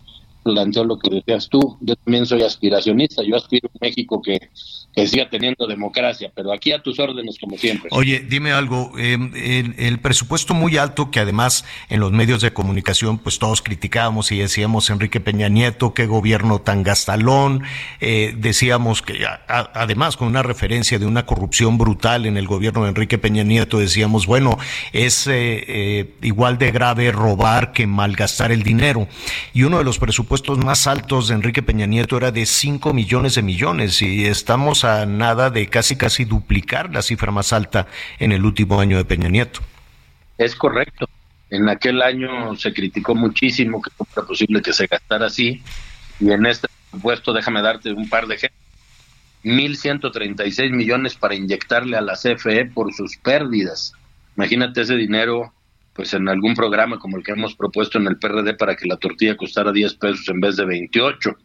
planteo lo que decías tú, yo también soy aspiracionista, yo aspiro a un México que, que siga teniendo democracia, pero aquí a tus órdenes como siempre. Oye, dime algo, eh, el, presupuesto muy alto que además en los medios de comunicación pues todos criticábamos y decíamos Enrique Peña Nieto, qué gobierno tan gastalón, eh, decíamos que además con una referencia de una corrupción brutal en el gobierno de Enrique Peña Nieto, decíamos, bueno, es eh, igual de grave robar que malgastar el dinero. Y uno de los presupuestos más altos de Enrique Peña Nieto era de 5 millones de millones y estamos a nada de casi casi duplicar la cifra más alta en el último año de Peña Nieto. Es correcto. En aquel año se criticó muchísimo que no era posible que se gastara así y en este presupuesto, déjame darte un par de ejemplos. 1.136 millones para inyectarle a la CFE por sus pérdidas. Imagínate ese dinero pues en algún programa como el que hemos propuesto en el PRD para que la tortilla costara 10 pesos en vez de 28.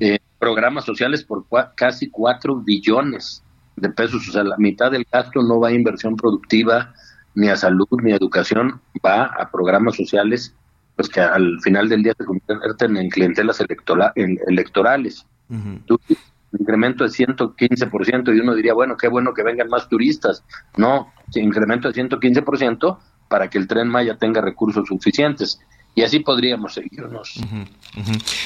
Eh, programas sociales por casi 4 billones de pesos, o sea, la mitad del gasto no va a inversión productiva, ni a salud, ni a educación, va a programas sociales, pues que al final del día se convierten en clientelas electorales. incremento de 115% y uno diría, bueno, qué bueno que vengan más turistas. No, incremento de 115% para que el tren Maya tenga recursos suficientes. Y así podríamos seguirnos.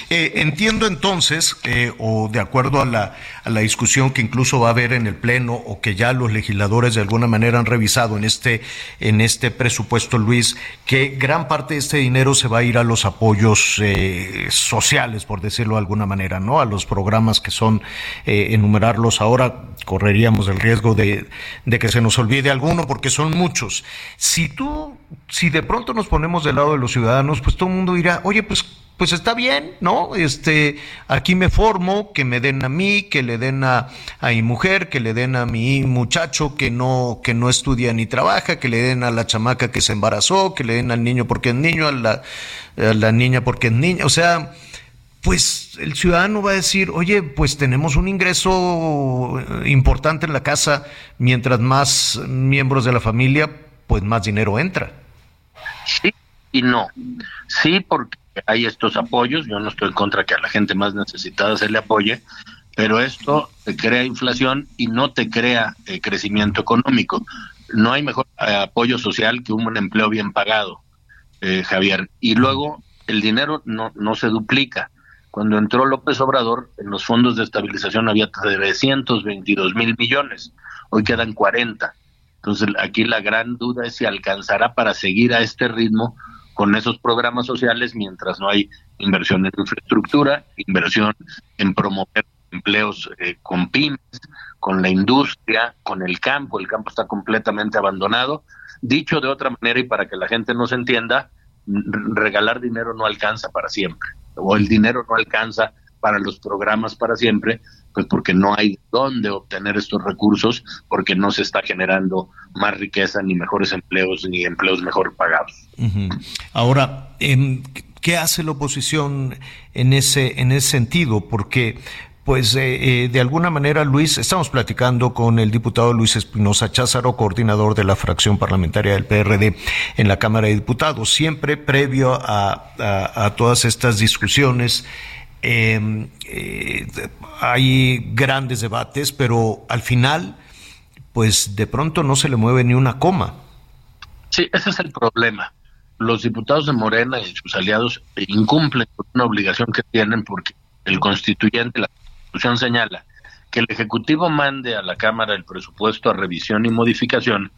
Eh, entiendo entonces, eh, o de acuerdo a la, a la discusión que incluso va a haber en el Pleno, o que ya los legisladores de alguna manera han revisado en este, en este presupuesto, Luis, que gran parte de este dinero se va a ir a los apoyos eh, sociales, por decirlo de alguna manera, ¿no? A los programas que son, enumerarlos ahora, correríamos el riesgo de, de que se nos olvide alguno, porque son muchos. Si tú, si de pronto nos ponemos del lado de los ciudadanos, pues todo el mundo dirá, oye, pues, pues está bien, ¿no? Este, aquí me formo, que me den a mí, que le den a, a mi mujer, que le den a mi muchacho que no, que no estudia ni trabaja, que le den a la chamaca que se embarazó, que le den al niño porque es niño, a la, a la niña porque es niña, o sea, pues el ciudadano va a decir, oye, pues tenemos un ingreso importante en la casa, mientras más miembros de la familia, pues más dinero entra. Sí, y no. Sí, porque hay estos apoyos, yo no estoy en contra que a la gente más necesitada se le apoye, pero esto te crea inflación y no te crea eh, crecimiento económico. No hay mejor eh, apoyo social que un empleo bien pagado, eh, Javier. Y luego el dinero no, no se duplica. Cuando entró López Obrador, en los fondos de estabilización había 322 mil millones, hoy quedan 40. Entonces aquí la gran duda es si alcanzará para seguir a este ritmo con esos programas sociales mientras no hay inversión en infraestructura, inversión en promover empleos eh, con pymes, con la industria, con el campo. El campo está completamente abandonado. Dicho de otra manera y para que la gente no se entienda, regalar dinero no alcanza para siempre, o el dinero no alcanza para los programas para siempre, pues porque no hay dónde obtener estos recursos, porque no se está generando más riqueza, ni mejores empleos, ni empleos mejor pagados. Ahora, em, ¿qué hace la oposición en ese, en ese sentido? Porque pues eh, eh, de alguna manera, Luis, estamos platicando con el diputado Luis Espinosa Cházaro, coordinador de la fracción parlamentaria del PRD en la Cámara de Diputados, siempre previo a todas estas discusiones Em, eh, hay grandes debates, pero al final, pues de pronto no se le mueve ni una coma. Sí, ese es el problema. Los diputados de Morena y sus aliados incumplen una obligación que tienen porque el constituyente, la constitución señala que el Ejecutivo mande a la Cámara el presupuesto a revisión y modificación,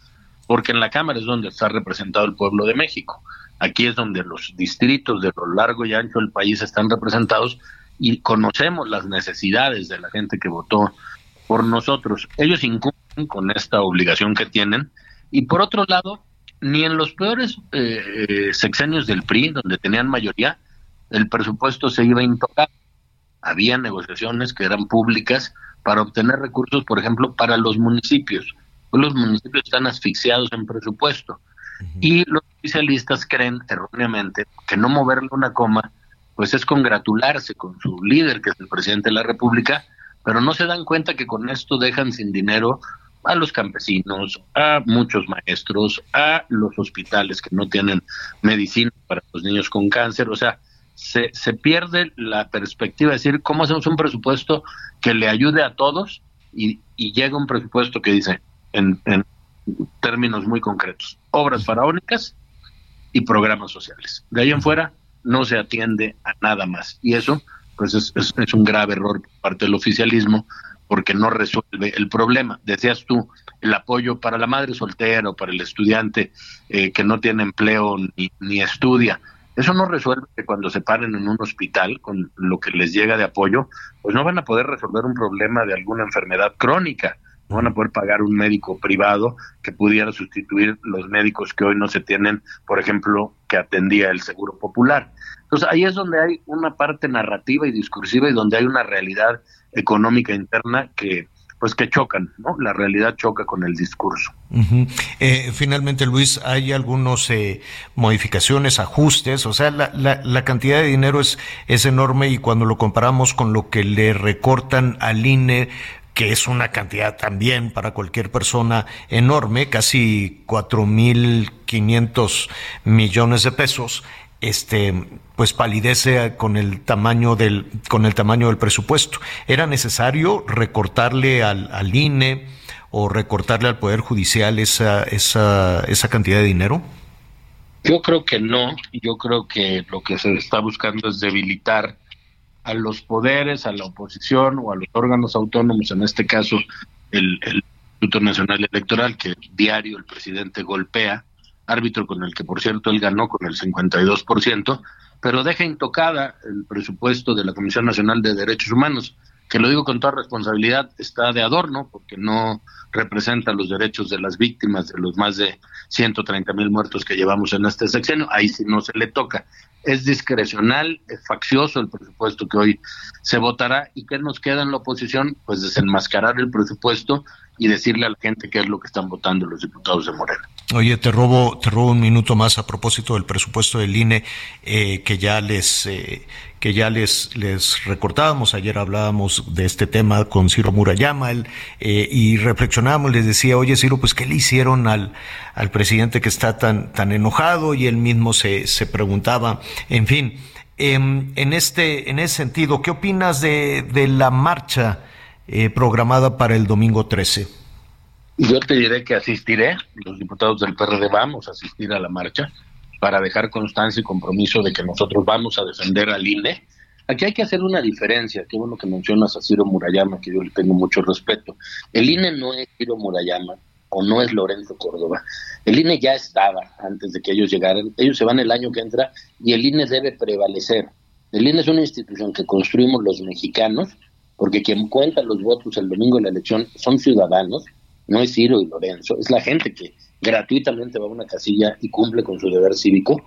porque en la Cámara es donde está representado el pueblo de México. Aquí es donde los distritos de lo largo y ancho del país están representados y conocemos las necesidades de la gente que votó por nosotros. Ellos incumplen con esta obligación que tienen y por otro lado, ni en los peores eh, eh, sexenios del PRI, donde tenían mayoría, el presupuesto se iba a intocar. Había negociaciones que eran públicas para obtener recursos, por ejemplo, para los municipios. Los municipios están asfixiados en presupuesto. Y los especialistas creen erróneamente que no moverle una coma, pues es congratularse con su líder, que es el presidente de la República, pero no se dan cuenta que con esto dejan sin dinero a los campesinos, a muchos maestros, a los hospitales que no tienen medicina para los niños con cáncer. O sea, se, se pierde la perspectiva de decir cómo hacemos un presupuesto que le ayude a todos y, llega un presupuesto que dice en, términos muy concretos, obras faraónicas y programas sociales. De ahí en fuera no se atiende a nada más. Y eso pues es, es, un grave error por parte del oficialismo porque no resuelve el problema. Decías tú, el apoyo para la madre soltera o para el estudiante eh, que no tiene empleo ni, ni estudia. Eso no resuelve que cuando se paren en un hospital con lo que les llega de apoyo, pues no van a poder resolver un problema de alguna enfermedad crónica, no van a poder pagar un médico privado que pudiera sustituir los médicos que hoy no se tienen, por ejemplo, que atendía el Seguro Popular. Entonces ahí es donde hay una parte narrativa y discursiva y donde hay una realidad económica interna que pues que chocan, ¿no? La realidad choca con el discurso. Eh, finalmente, Luis, hay algunas eh, modificaciones, ajustes, o sea, la, la, cantidad de dinero es, es enorme y cuando lo comparamos con lo que le recortan al INE, que es una cantidad también para cualquier persona enorme, casi cuatro mil quinientos millones de pesos, este pues palidece con el tamaño del con el tamaño del presupuesto. ¿Era necesario recortarle al, al INE o recortarle al poder judicial esa esa esa cantidad de dinero? Yo creo que no, yo creo que lo que se está buscando es debilitar a los poderes, a la oposición o a los órganos autónomos, en este caso el, el Instituto Nacional Electoral, que diario el presidente golpea, árbitro con el que por cierto él ganó con el 52%, pero deja intocada el presupuesto de la Comisión Nacional de Derechos Humanos, que lo digo con toda responsabilidad, está de adorno porque no representa los derechos de las víctimas de los más de 130 mil muertos que llevamos en este sexenio, ahí sí no se le toca. Es discrecional, es faccioso el presupuesto que hoy se votará y ¿qué nos queda en la oposición? Pues desenmascarar el presupuesto y decirle a la gente qué es lo que están votando los diputados de Morena. Oye, te robo, te robo un minuto más a propósito del presupuesto del INE eh, que ya les eh, que ya les les recortábamos. Ayer hablábamos de este tema con Ciro Murayama eh, y reflexionábamos. Les decía, oye Ciro, pues qué le hicieron al al presidente que está tan tan enojado y él mismo se se preguntaba. En fin, em, en este en ese sentido, ¿qué opinas de de la marcha programada para el domingo 13? Yo te diré que asistiré, los diputados del PRD vamos a asistir a la marcha para dejar constancia y compromiso de que nosotros vamos a defender al INE. Aquí hay que hacer una diferencia, qué bueno que mencionas a Ciro Murayama, que yo le tengo mucho respeto. El INE no es Ciro Murayama o no es Lorenzo Córdoba. El INE ya estaba antes de que ellos llegaran, ellos se van el año que entra y el INE debe prevalecer. El INE es una institución que construimos los mexicanos, porque quien cuenta los votos el domingo de la elección son ciudadanos, no es Ciro y Lorenzo, es la gente que gratuitamente va a una casilla y cumple con su deber cívico.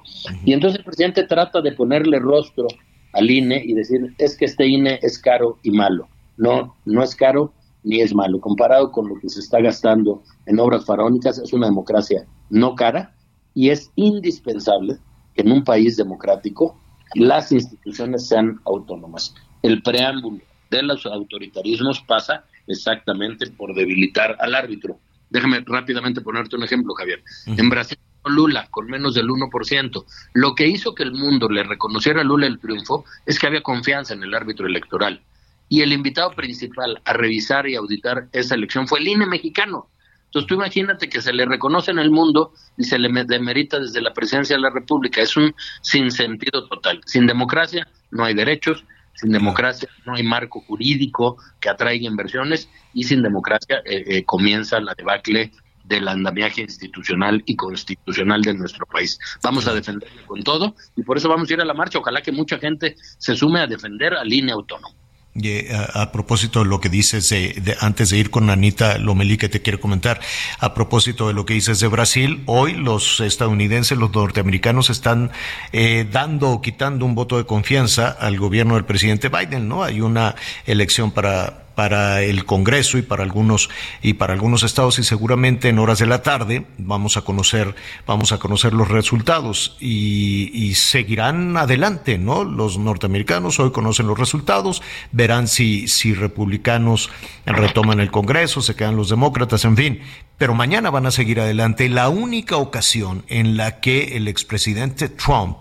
Y entonces el presidente trata de ponerle rostro al INE y decir, es que este INE es caro y malo. No, no es caro ni es malo. Comparado con lo que se está gastando en obras faraónicas, es una democracia no cara y es indispensable que en un país democrático las instituciones sean autónomas. El preámbulo de los autoritarismos pasa exactamente por debilitar al árbitro. Déjame rápidamente ponerte un ejemplo, Javier. En Brasil, Lula, con menos del 1%. Lo que hizo que el mundo le reconociera a Lula el triunfo es que había confianza en el árbitro electoral. Y el invitado principal a revisar y auditar esa elección fue el INE mexicano. Entonces tú imagínate que se le reconoce en el mundo y se le demerita desde la presidencia de la República. Es un sinsentido total. Sin democracia no hay derechos, Sin democracia no hay marco jurídico que atraiga inversiones y sin democracia eh, eh, comienza la debacle del andamiaje institucional y constitucional de nuestro país. Vamos a defenderlo con todo y por eso vamos a ir a la marcha. Ojalá que mucha gente se sume a defender al INE autónomo. Eh, a, propósito de lo que dices, de, antes de ir con Anita Lomelí, que te quiero comentar, a propósito de lo que dices de Brasil, hoy los estadounidenses, los norteamericanos están eh, dando o quitando un voto de confianza al gobierno del presidente Biden, ¿no? Hay una elección para para el Congreso y para algunos y para algunos estados y seguramente en horas de la tarde vamos a conocer vamos a conocer los resultados y, seguirán adelante, ¿no? Los norteamericanos hoy conocen los resultados, verán si si republicanos retoman el Congreso, se quedan los demócratas, en fin, pero mañana van a seguir adelante. La única ocasión en la que el expresidente Trump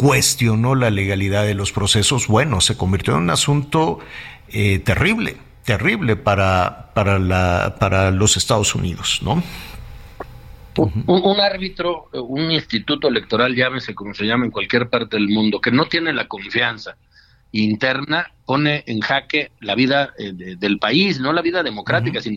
cuestionó la legalidad de los procesos, bueno, se convirtió en un asunto eh, terrible, terrible para, para, la, para los Estados Unidos, ¿no? Un, árbitro, un instituto electoral, llámese como se llama en cualquier parte del mundo, que no tiene la confianza interna, pone en jaque la vida eh, del país, no la vida democrática, sino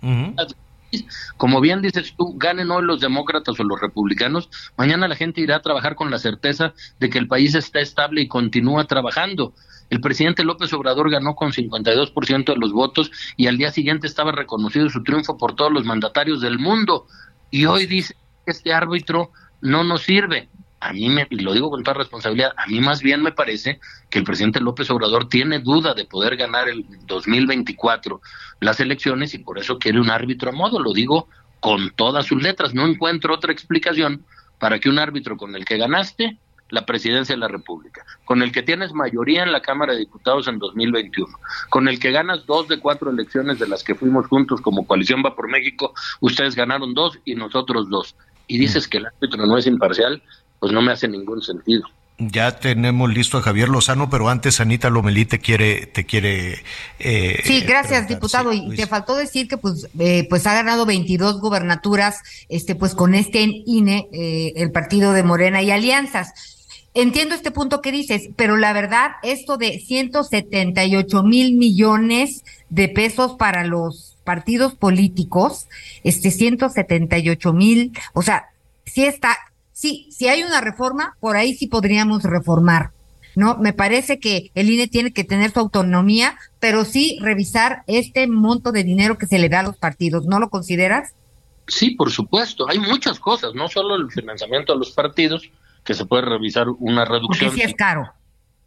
como bien dices tú, ganen hoy los demócratas o los republicanos, mañana la gente irá a trabajar con la certeza de que el país está estable y continúa trabajando. El presidente López Obrador ganó con 52% de los votos y al día siguiente estaba reconocido su triunfo por todos los mandatarios del mundo. Y hoy dice que este árbitro no nos sirve. A mí, me, y lo digo con toda responsabilidad, a mí más bien me parece que el presidente López Obrador tiene duda de poder ganar el 2024 las elecciones y por eso quiere un árbitro a modo. Lo digo con todas sus letras. No encuentro otra explicación para que un árbitro con el que ganaste la presidencia de la República, con el que tienes mayoría en la Cámara de Diputados en 2021, con el que ganas dos de cuatro elecciones de las que fuimos juntos como coalición va por México, ustedes ganaron dos y nosotros dos. Y dices que el árbitro no es imparcial, pues no me hace ningún sentido. Ya tenemos listo a Javier Lozano, pero antes Anita Lomelí te quiere, te quiere. Eh, sí, gracias, diputado. y te faltó decir que pues, eh, pues ha ganado 22 gubernaturas, este, pues con este INE, eh, el partido de Morena y alianzas. Entiendo este punto que dices, pero la verdad, esto de 178 mil millones de pesos para los partidos políticos, este 178 mil, o sea, si está, sí, si hay una reforma, por ahí sí podríamos reformar. ¿no? Me parece que el INE tiene que tener su autonomía, pero sí revisar este monto de dinero que se le da a los partidos. ¿No lo consideras? Sí, por supuesto. Hay muchas cosas, no solo el financiamiento a los partidos, que se puede revisar una reducción. Porque es caro.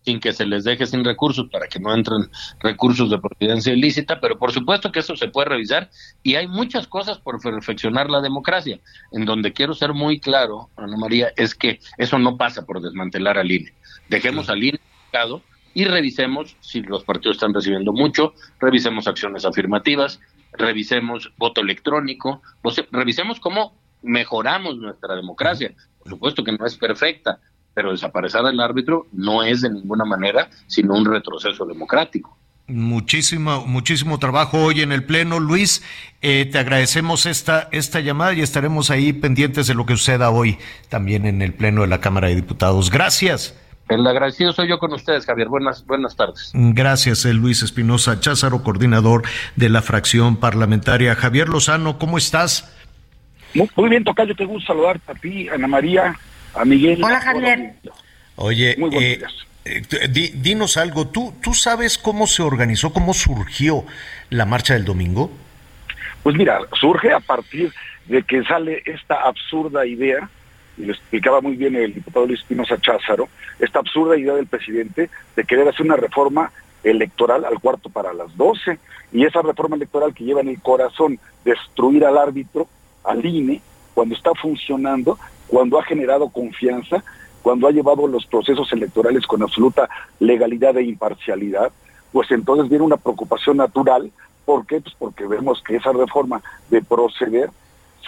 Sin que se les deje sin recursos para que no entren recursos de providencia ilícita, pero por supuesto que eso se puede revisar y hay muchas cosas por perfeccionar la democracia. En donde quiero ser muy claro, Ana María, es que eso no pasa por desmantelar al INE. Dejemos al INE y revisemos si los partidos están recibiendo mucho, revisemos acciones afirmativas, revisemos voto electrónico, revisemos cómo mejoramos nuestra democracia. Por supuesto que no es perfecta, pero desaparecer al árbitro no es de ninguna manera sino un retroceso democrático. Muchísimo, muchísimo trabajo hoy en el Pleno. Luis, eh, te agradecemos esta, esta llamada y estaremos ahí pendientes de lo que suceda hoy también en el Pleno de la Cámara de Diputados. Gracias. El agradecido soy yo con ustedes, Javier. Buenas, buenas tardes. Gracias, eh, Luis Espinosa Cházaro, coordinador de la fracción parlamentaria. Javier Lozano, ¿cómo estás? Muy, bien, Tocayo, te gusto saludarte a ti, Ana María, a Miguel. Hola, Javier. Oye, eh, eh dinos algo, ¿Tú, ¿tú sabes cómo se organizó, cómo surgió la marcha del domingo? Pues mira, surge a partir de que sale esta absurda idea, y lo explicaba muy bien el diputado Luis Espinosa Cházaro, esta absurda idea del presidente de querer hacer una reforma electoral al cuarto para las doce, y esa reforma electoral que lleva en el corazón destruir al árbitro, al INE cuando está funcionando, cuando ha generado confianza, cuando ha llevado los procesos electorales con absoluta legalidad e imparcialidad, pues entonces viene una preocupación natural. ¿Por qué? Pues porque vemos que esa reforma de proceder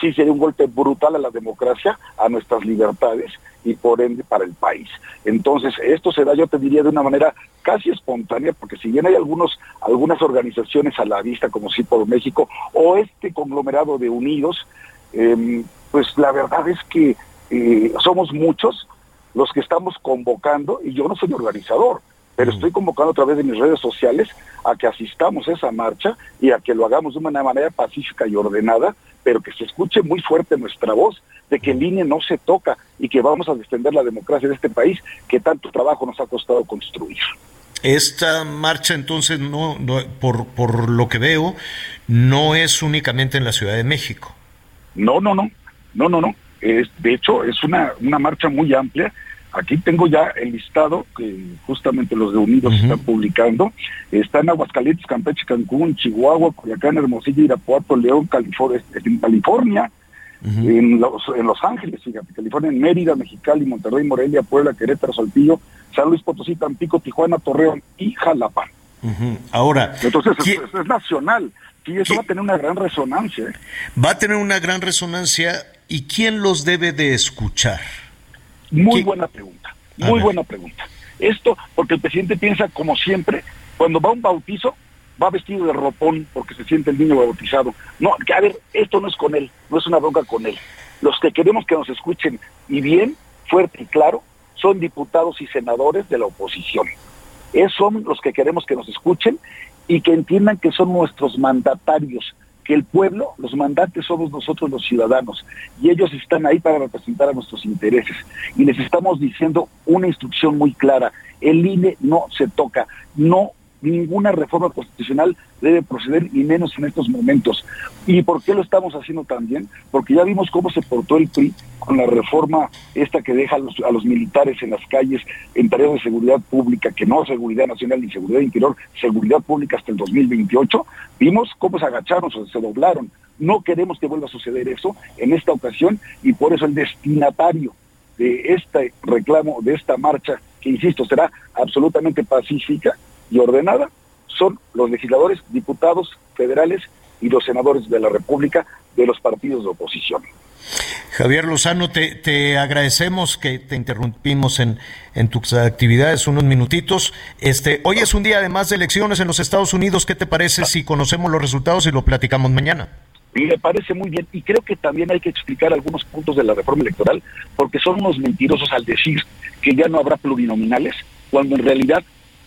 sí sería un golpe brutal a la democracia, a nuestras libertades y por ende para el país. Entonces, esto se da, yo te diría, de una manera casi espontánea, porque si bien hay algunos, algunas organizaciones a la vista, como sí por México, o este conglomerado de Unidos, Em, pues la verdad es que eh, somos muchos los que estamos convocando, y yo no soy organizador, pero estoy convocando a través de mis redes sociales a que asistamos a esa marcha y a que lo hagamos de una manera pacífica y ordenada, pero que se escuche muy fuerte nuestra voz de que el INE no se toca y que vamos a defender la democracia de este país que tanto trabajo nos ha costado construir. Esta marcha entonces, no, por, por lo que veo, no es únicamente en la Ciudad de México. No, no, no, no, no, no. Es, de hecho, es una, una marcha muy amplia Aquí tengo ya el listado que justamente los de Unidos están publicando. Está en Aguascalientes, Campeche, Cancún, Chihuahua, Culiacán, Hermosillo, Irapuato, León, California, en California, en, los, en Los Ángeles, fíjate, California, en Mérida, Mexicali, Monterrey, Morelia, Puebla, Querétaro, Saltillo, San Luis Potosí, Tampico, Tijuana, Torreón y Jalapa. Ahora, entonces es, nacional. Sí, eso va a tener una gran resonancia. ¿eh? Va a tener una gran resonancia. ¿Y quién los debe de escuchar? Muy buena pregunta, muy buena pregunta. Esto porque el presidente piensa, como siempre, cuando va a un bautizo, va vestido de ropón porque se siente el niño bautizado. No, que a ver, esto no es con él, no es una bronca con él. Los que queremos que nos escuchen y bien, fuerte y claro, son diputados y senadores de la oposición. Esos son los que queremos que nos escuchen y que entiendan que son nuestros mandatarios, que el pueblo, los mandantes somos nosotros los ciudadanos y ellos están ahí para representar a nuestros intereses. Y les estamos diciendo una instrucción muy clara, el INE no se toca, no ninguna reforma constitucional debe proceder y menos en estos momentos. ¿Y por qué lo estamos haciendo también? Porque ya vimos cómo se portó el PRI con la reforma esta que deja a los, militares en las calles en tareas de seguridad pública, que no seguridad nacional ni seguridad interior, seguridad pública hasta el 2028. Vimos cómo se agacharon, se doblaron. No queremos que vuelva a suceder eso en esta ocasión y por eso el destinatario de este reclamo, de esta marcha, que insisto, será absolutamente pacífica, y ordenada son los legisladores, diputados federales y los senadores de la República de los partidos de oposición. Javier Lozano, te, agradecemos que te interrumpimos en, en, tus actividades unos minutitos. Este, hoy es un día además de elecciones en los Estados Unidos. ¿Qué te parece si conocemos los resultados y lo platicamos mañana? Me parece muy bien y creo que también hay que explicar algunos puntos de la reforma electoral porque son unos mentirosos al decir que ya no habrá plurinominales cuando en realidad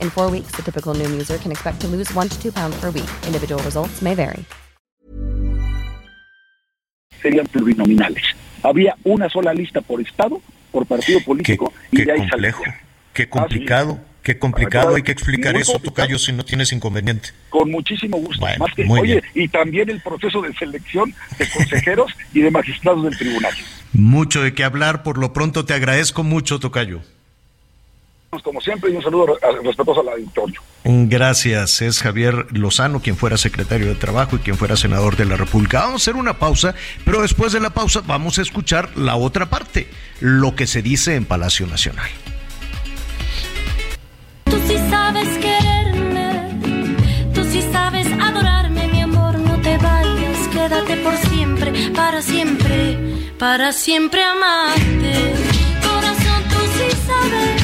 In four weeks, the typical Noom user can expect to lose one to two pounds per week. Individual results may vary. Serían plurinominales. Había una sola lista por estado, por partido político, qué, y qué complejo, qué complicado. Qué complicado, hay que explicar eso, Tocayo, si no tienes inconveniente. Con muchísimo gusto. Más que, oye, y también el proceso de selección de consejeros y de magistrados del tribunal. Mucho de qué hablar, por lo pronto te agradezco mucho, Tocayo como siempre, y un saludo respetuoso al auditorio. Gracias. Es Javier Lozano, quien fuera secretario de Trabajo y quien fuera senador de la República. Vamos a hacer una pausa, pero después de la pausa vamos a escuchar la otra parte, lo que se dice en Palacio Nacional. Tú sí sabes quererme, tú sí sabes adorarme, mi amor, no te vayas, quédate por siempre, para siempre, para siempre amarte. Corazón, tú sí sabes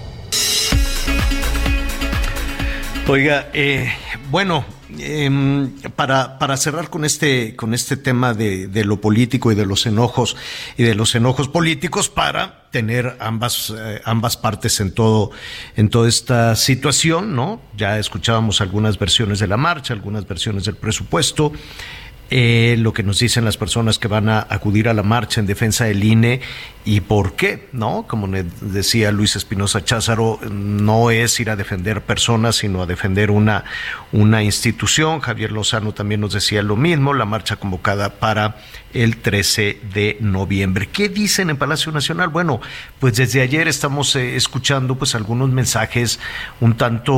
Oiga, eh, bueno, em, para, para, cerrar con este, con este tema de, lo político y de los enojos y de los enojos políticos para tener ambas, eh, ambas partes en todo, en toda esta situación, ¿no? Ya escuchábamos algunas versiones de la marcha, algunas versiones del presupuesto. eh, lo que nos dicen las personas que van a acudir a la marcha en defensa del INE y por qué, ¿no? Como decía Luis Espinosa Cházaro, no es ir a defender personas, sino a defender una, una institución. Javier Lozano también nos decía lo mismo, la marcha convocada para el 13 de noviembre. ¿Qué dicen en Palacio Nacional? Bueno, pues desde ayer estamos eh, escuchando pues algunos mensajes un tanto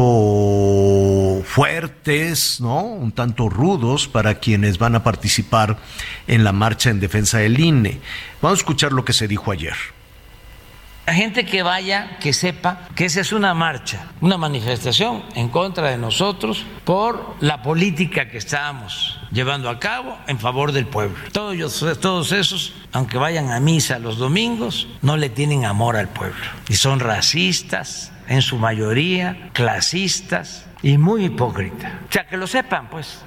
fuertes, ¿no? Un tanto rudos para quienes van a participar en la marcha en defensa del INE. Vamos a escuchar lo que se dijo ayer. La gente que vaya, que sepa que esa es una marcha, una manifestación en contra de nosotros por la política que estamos llevando a cabo en favor del pueblo. Todos, todos esos, aunque vayan a misa los domingos, no le tienen amor al pueblo. Y son racistas, en su mayoría, clasistas y muy hipócritas. O sea, que lo sepan, pues.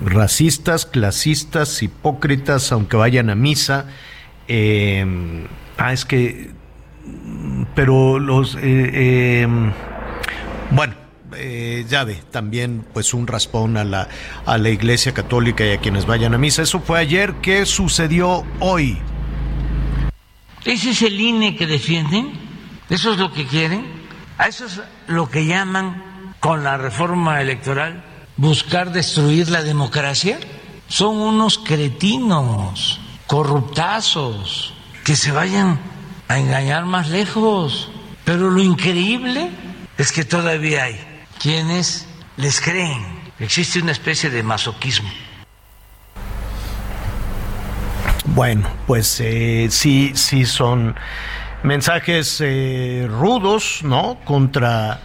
Racistas, clasistas, hipócritas, aunque vayan a misa. Eh, Ah, es que. Pero los. Eh, em, bueno. Eh, ya ve, también pues un raspón a la, a la Iglesia Católica y a quienes vayan a misa. Eso fue ayer. ¿Qué sucedió hoy? ¿Ese es el INE que defienden? ¿Eso es lo que quieren? ¿A eso es lo que llaman con la reforma electoral buscar destruir la democracia? Son unos cretinos, corruptazos que se vayan a engañar más lejos. Pero lo increíble es que todavía hay quienes les creen. Existe una especie de masoquismo. Bueno, pues eh, sí, sí son mensajes eh, rudos, ¿no? Contra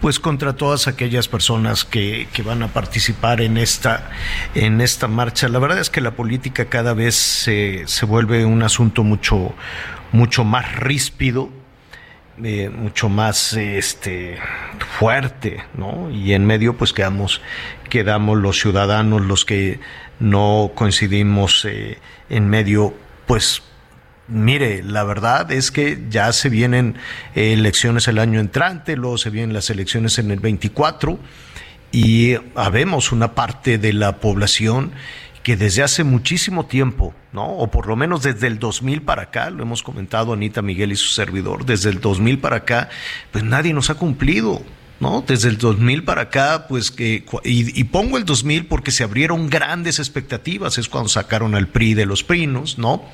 pues contra todas aquellas personas que, que, van a participar en esta, en esta marcha. La verdad es que la política cada vez se, se vuelve un asunto mucho, mucho más ríspido, eh, mucho más este, fuerte, ¿no? Y en medio pues quedamos, quedamos los ciudadanos, los que no coincidimos eh, en medio, pues Mire, la verdad es que ya se vienen eh, elecciones el año entrante, luego se vienen las elecciones en el 24 y habemos una parte de la población que desde hace muchísimo tiempo, ¿no? O por lo menos desde el 2000 para acá, lo hemos comentado Anita Miguel y su servidor, desde el 2000 para acá, pues nadie nos ha cumplido. ¿No? Desde el 2000 para acá, pues que, y, pongo el 2000 porque se abrieron grandes expectativas, es cuando sacaron al PRI de los Prinos, ¿no?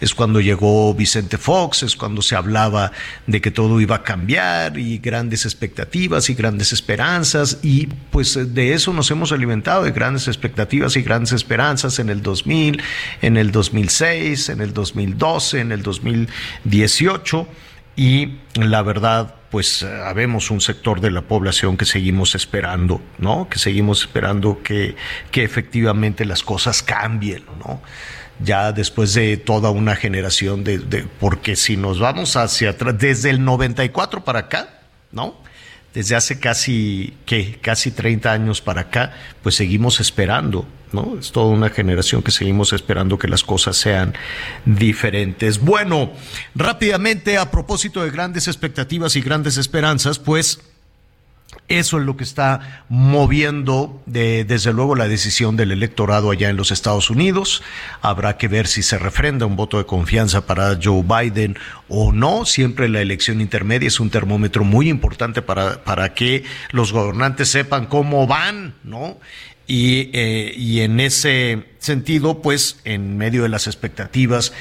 Es cuando llegó Vicente Fox, es cuando se hablaba de que todo iba a cambiar y grandes expectativas y grandes esperanzas y pues de eso nos hemos alimentado, de grandes expectativas y grandes esperanzas en el 2000, en el 2006, en el 2012, en el 2018 y la verdad pues eh, habemos un sector de la población que seguimos esperando, ¿no? Que seguimos esperando que, que efectivamente las cosas cambien, ¿no? Ya después de toda una generación de, porque si nos vamos hacia atrás, desde el 94 para acá, ¿no? Desde hace casi, ¿qué? Casi 30 años para acá, pues seguimos esperando, ¿no? Es toda una generación que seguimos esperando que las cosas sean diferentes. Bueno, rápidamente, a propósito de grandes expectativas y grandes esperanzas, pues eso es lo que está moviendo desde luego la decisión del electorado allá en los Estados Unidos. Habrá que ver si se refrenda un voto de confianza para Joe Biden o no. Siempre la elección intermedia es un termómetro muy importante para, para que los gobernantes sepan cómo van, ¿no? Y, eh, y en ese sentido, pues, en medio de las expectativas,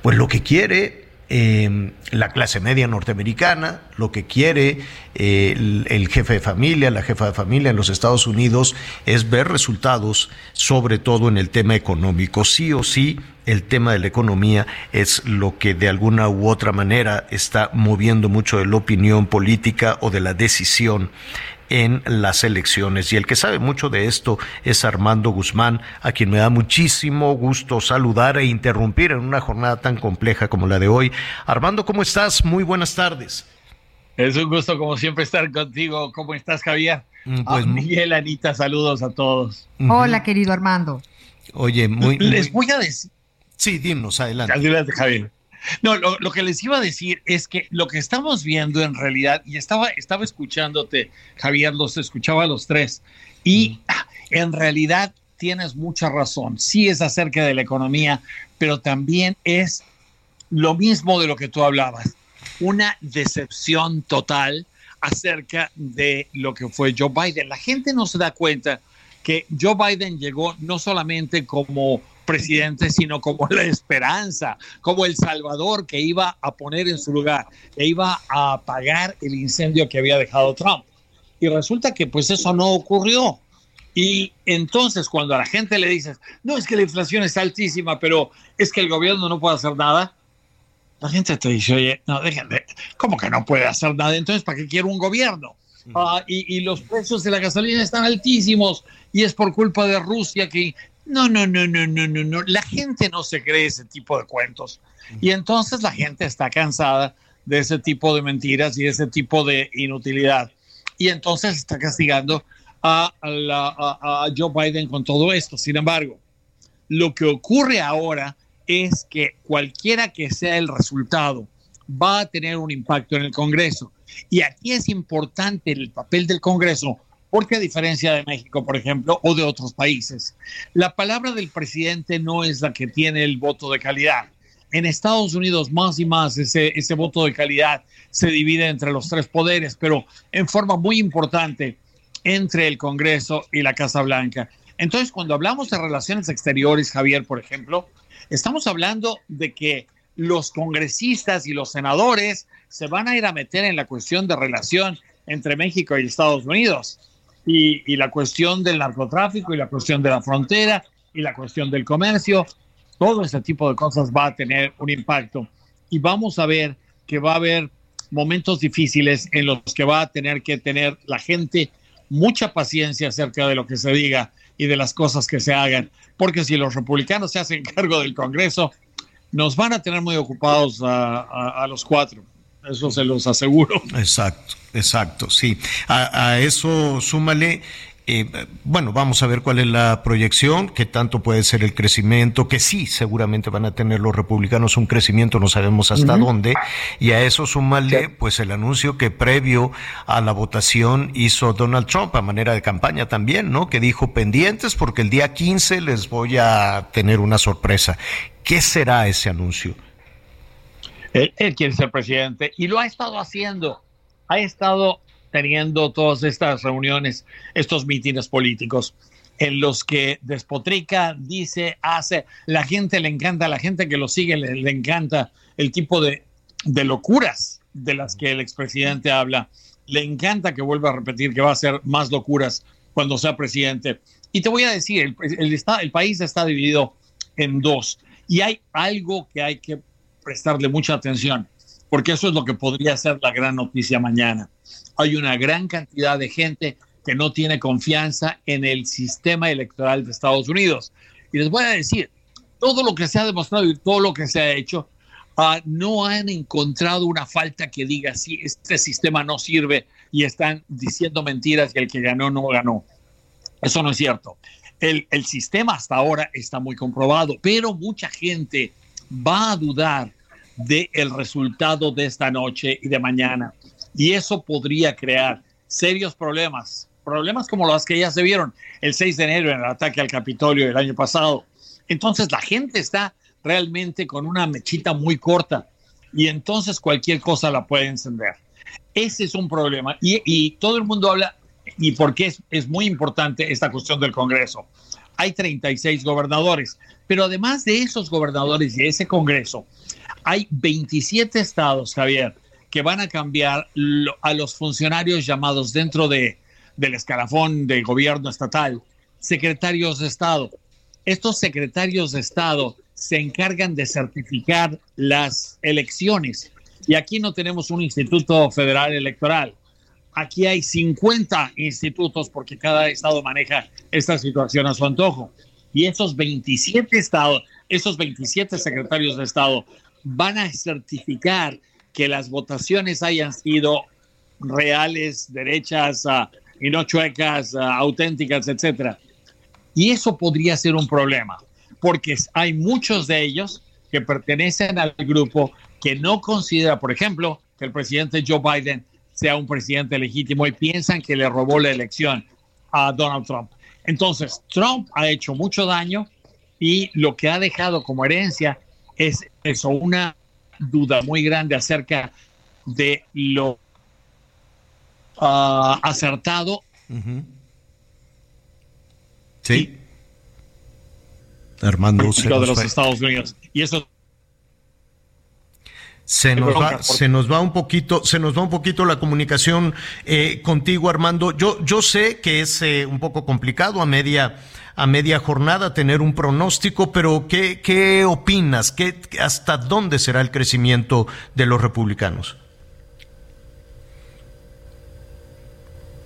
pues lo que quiere eh, la clase media norteamericana, lo que quiere eh, el, el, jefe de familia, la jefa de familia en los Estados Unidos es ver resultados, sobre todo en el tema económico. Sí o sí, el tema de la economía es lo que de alguna u otra manera está moviendo mucho de la opinión política o de la decisión en las elecciones. Y el que sabe mucho de esto es Armando Guzmán, a quien me da muchísimo gusto saludar e interrumpir en una jornada tan compleja como la de hoy. Armando, ¿cómo estás? Muy buenas tardes. Es un gusto, como siempre, estar contigo. ¿Cómo estás, Javier? Mm, pues, Miguel, Anita, saludos a todos. Hola, querido Armando. Oye, muy. Les voy a decir. Sí, dinos, adelante. Adelante, Javier. No, lo, que les iba a decir es que lo que estamos viendo en realidad, y estaba, estaba escuchándote, Javier, los escuchaba a los tres, y en realidad tienes mucha razón. Sí es acerca de la economía, pero también es lo mismo de lo que tú hablabas. Una decepción total acerca de lo que fue Joe Biden. La gente no se da cuenta que Joe Biden llegó no solamente como presidente, sino como la esperanza, como el salvador que iba a poner en su lugar, que iba a apagar el incendio que había dejado Trump. Y resulta que pues eso no ocurrió. Y entonces cuando a la gente le dices, no es que la inflación es altísima, pero es que el gobierno no puede hacer nada, la gente te dice, oye, no, déjenme, ¿cómo que no puede hacer nada? Entonces, ¿para qué quiero un gobierno? Ah, y, y, los precios de la gasolina están altísimos y es por culpa de Rusia que... No, no, no, no, no, no, no. La gente no se cree ese tipo de cuentos. Y entonces la gente está cansada de ese tipo de mentiras y ese tipo de inutilidad. Y entonces está castigando a, a, a Joe Biden con todo esto. Sin embargo, lo que ocurre ahora es que cualquiera que sea el resultado va a tener un impacto en el Congreso. Y aquí es importante el papel del Congreso, porque a diferencia de México, por ejemplo, o de otros países, la palabra del presidente no es la que tiene el voto de calidad. En Estados Unidos, más y más, ese, ese voto de calidad se divide entre los tres poderes, pero en forma muy importante entre el Congreso y la Casa Blanca. Entonces, cuando hablamos de relaciones exteriores, Javier, por ejemplo, estamos hablando de que los congresistas y los senadores se van a ir a meter en la cuestión de relación entre México y Estados Unidos y, y, la cuestión del narcotráfico y la cuestión de la frontera y la cuestión del comercio. Todo ese tipo de cosas va a tener un impacto y vamos a ver que va a haber momentos difíciles en los que va a tener que tener la gente mucha paciencia acerca de lo que se diga y de las cosas que se hagan, porque si los republicanos se hacen cargo del Congreso, nos van a tener muy ocupados a, a, los cuatro. Eso se los aseguro. Exacto, exacto, sí. A, a eso súmale eh, bueno, vamos a ver cuál es la proyección, qué tanto puede ser el crecimiento, que sí, seguramente van a tener los republicanos un crecimiento, no sabemos hasta dónde, y a eso súmale pues el anuncio que previo a la votación hizo Donald Trump a manera de campaña también, ¿no? Que dijo pendientes porque el día 15 les voy a tener una sorpresa. ¿Qué será ese anuncio? Él, él quiere ser presidente y lo ha estado haciendo. Ha estado teniendo todas estas reuniones, estos mítines políticos en los que despotrica, dice, hace, la gente le encanta, la gente que lo sigue le, le encanta el tipo de, de, locuras de las que el expresidente habla. Le encanta que vuelva a repetir que va a hacer más locuras cuando sea presidente. Y te voy a decir, el, el, está, el país está dividido en dos y hay algo que hay que prestarle mucha atención, porque eso es lo que podría ser la gran noticia mañana hay una gran cantidad de gente que no tiene confianza en el sistema electoral de Estados Unidos. Y les voy a decir, todo lo que se ha demostrado y todo lo que se ha hecho, uh, no han encontrado una falta que diga, sí, este sistema no sirve y están diciendo mentiras y el que ganó no ganó. Eso no es cierto. El, el sistema hasta ahora está muy comprobado, pero mucha gente va a dudar del resultado de esta noche y de mañana y eso podría crear serios problemas, problemas como los que ya se vieron el 6 de enero en el ataque al Capitolio del año pasado. Entonces la gente está realmente con una mechita muy corta y entonces cualquier cosa la puede encender. Ese es un problema y, todo el mundo habla y por qué es, es muy importante esta cuestión del Congreso. Hay 36 gobernadores, pero además de esos gobernadores y ese Congreso, hay 27 estados, Javier, que van a cambiar a los funcionarios llamados dentro de, del escalafón de gobierno estatal, secretarios de Estado. Estos secretarios de Estado se encargan de certificar las elecciones. Y aquí no tenemos un instituto federal electoral. Aquí hay 50 institutos porque cada estado maneja esta situación a su antojo. Y esos 27 estados, esos 27 secretarios de Estado van a certificar que las votaciones hayan sido reales, derechas uh, y no chuecas, uh, auténticas, etcétera. Y eso podría ser un problema, porque hay muchos de ellos que pertenecen al grupo que no considera, por ejemplo, que el presidente Joe Biden sea un presidente legítimo y piensan que le robó la elección a Donald Trump. Entonces, Trump ha hecho mucho daño y lo que ha dejado como herencia es eso, una duda muy grande acerca de lo ah, acertado. Sí. Armando se de los fue. Estados Unidos. Y eso Se nos, va, se nos va un poquito, se nos va un poquito la comunicación eh, contigo, Armando. Yo, yo sé que es eh, un poco complicado a media, a media jornada tener un pronóstico, pero ¿qué, qué opinas? ¿Qué, ¿Hasta dónde será el crecimiento de los republicanos?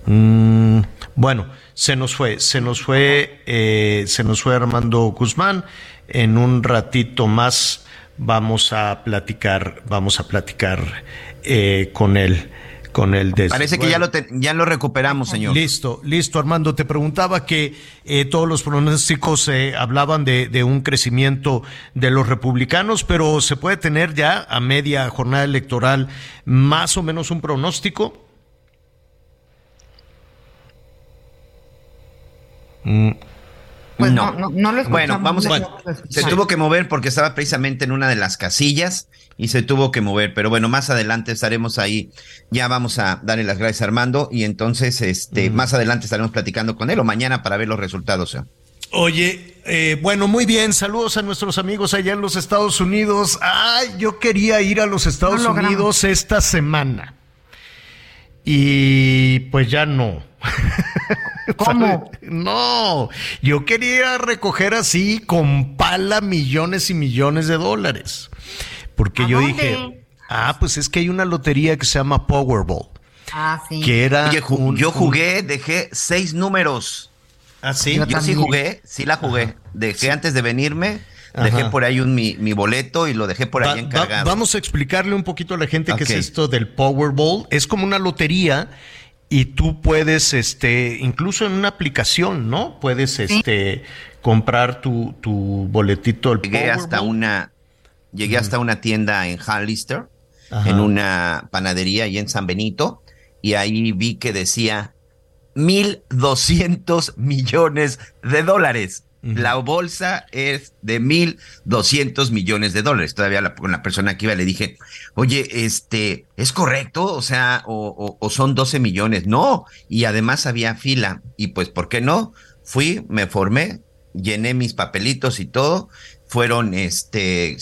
Mm, bueno, se nos fue, se nos fue, eh, se nos fue Armando Guzmán. En un ratito más vamos a platicar, vamos a platicar eh, con él, con desde- Parece que ya lo, te- ya lo recuperamos, señor. Listo, listo, Armando. Te preguntaba que eh, todos los pronósticos eh, hablaban de, de un crecimiento de los republicanos, pero ¿se puede tener ya a media jornada electoral más o menos un pronóstico? Mm. Pues no, no, no lo escuchamos. Bueno, vamos a. Se tuvo que mover porque estaba precisamente en una de las casillas y se tuvo que mover. Pero bueno, más adelante estaremos ahí. Ya vamos a darle las gracias a Armando y entonces, este, más adelante estaremos platicando con él o mañana para ver los resultados. ¿eh? Oye, eh, bueno, muy bien. Saludos a nuestros amigos allá en los Estados Unidos. Ay, yo quería ir a los Estados No. Unidos esta semana. Y pues ya no. ¿Cómo? No, yo quería recoger así con pala millones y millones de dólares. Porque ¿A yo dónde? dije, ah, pues es que hay una lotería que se llama Powerball, Ah, sí. que era Oye, ju- un- yo un- jugué, dejé seis números. ¿Ah, sí? Yo, Yo sí jugué, sí la jugué. Dejé antes de venirme, dejé Ajá. por ahí un, mi, mi boleto y lo dejé por Va- ahí va- encargado. vamos a explicarle un poquito a la gente qué es esto del Powerball. Es como una lotería y tú puedes, este, incluso en una aplicación, ¿no? Puedes, este, comprar tu, tu boletito del Llegué hasta una, llegué hasta una tienda en Hollister, Ajá. en una panadería ahí en San Benito, y ahí vi que decía 1.200 millones de dólares. La bolsa es de 1.200 millones de dólares. Todavía la- con la persona que iba le dije, oye, este, ¿es correcto? O sea, o, o- son 12 millones. No, y además había fila. Y pues, ¿por qué no? Fui, me formé, llené mis papelitos y todo. Fueron este,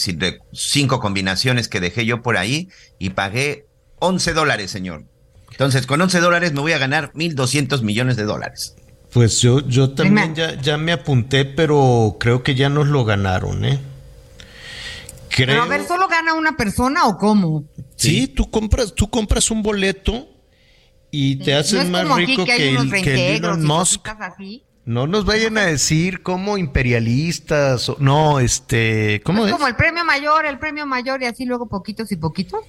cinco combinaciones que dejé yo por ahí y pagué 11 dólares, señor. Entonces, con 11 dólares me voy a ganar 1.200 millones de dólares. Pues yo, yo también ya, ya me apunté, pero creo que ya nos lo ganaron, ¿eh? Creo. Pero a ver, ¿solo gana una persona o cómo? Sí, tú compras, tú compras un boleto y te haces es más rico que el, que el Elon Musk. así. No nos vayan a decir como imperialistas, o- no, este, ¿cómo es? como el premio mayor, el premio mayor y así luego poquitos y poquitos.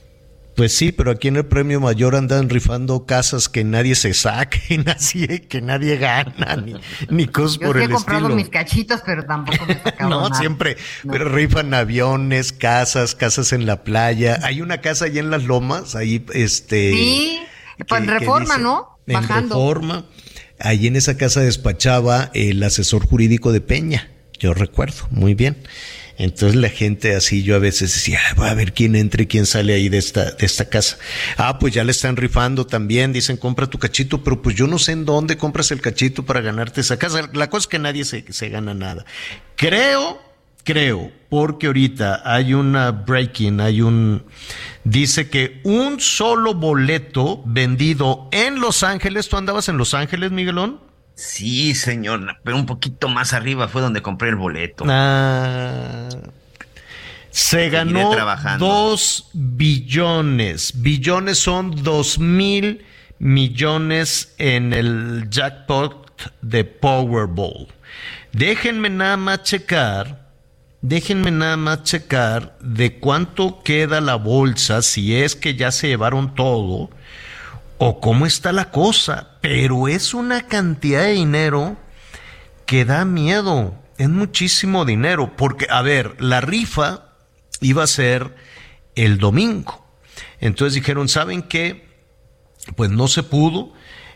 Pues sí, pero aquí en el premio mayor andan rifando casas que nadie se saque, y nadie, que nadie gana, ni, ni cosas Yo por sí he el comprado estilo. mis cachitos, pero tampoco me he No, nada. siempre, pero rifan aviones, casas, casas en la playa. Hay una casa allá en las lomas, ahí este. Sí, pues que- que reforma, dice- ¿no? En Bajando. reforma. Allí en esa casa despachaba el asesor jurídico de Peña, yo recuerdo, muy bien. Entonces la gente así, yo a veces decía, "Ah, voy a ver quién entra y quién sale ahí de esta, de esta casa. Ah, pues ya le están rifando también, dicen, compra tu cachito, pero pues yo no sé en dónde compras el cachito para ganarte esa casa. La cosa es que nadie se, se gana nada. Creo, creo, porque ahorita hay una breaking, hay un, dice que un solo boleto vendido en Los Ángeles, ¿tú andabas en Los Ángeles, Miguelón? Sí, señor, pero un poquito más arriba fue donde compré el boleto. Ah, se ganó dos billones. Billones son dos mil millones en el jackpot de Powerball. Déjenme nada más checar. Déjenme nada más checar de cuánto queda la bolsa, si es que ya se llevaron todo, o cómo está la cosa. Pero es una cantidad de dinero que da miedo. Es muchísimo dinero. Porque, a ver, la rifa iba a ser el domingo. Entonces dijeron, ¿saben qué? Pues no se pudo.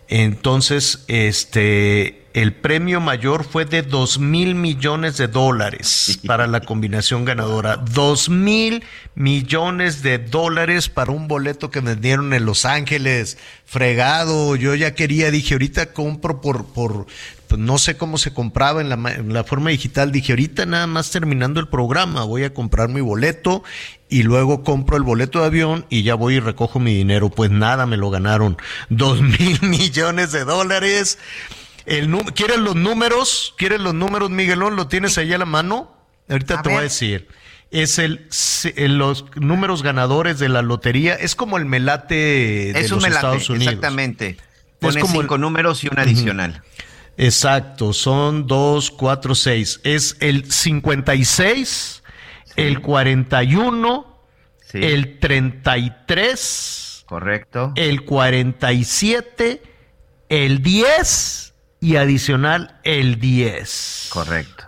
Entonces, este, el premio mayor fue de dos mil millones de dólares para la combinación ganadora. Dos mil millones de dólares para un boleto que vendieron en Los Ángeles. Fregado. Yo ya quería, dije, ahorita compro por, por, pues no sé cómo se compraba en la, en la forma digital. Dije, ahorita nada más terminando el programa, voy a comprar mi boleto y luego compro el boleto de avión y ya voy y recojo mi dinero. Pues nada, me lo ganaron. Dos mil millones de dólares. El ¿Quieres los números? ¿Quieres los números, Miguelón? ¿Lo tienes ahí a la mano? Ahorita te voy a decir. Es el, los números ganadores de la lotería. Es como el melate de es los un melate, Estados Unidos. Exactamente. Pone cinco números y un adicional. Exacto, son dos, cuatro, seis. Es el 56, el 41, el 33. Correcto. El 47, el 10 y adicional el 10. Correcto.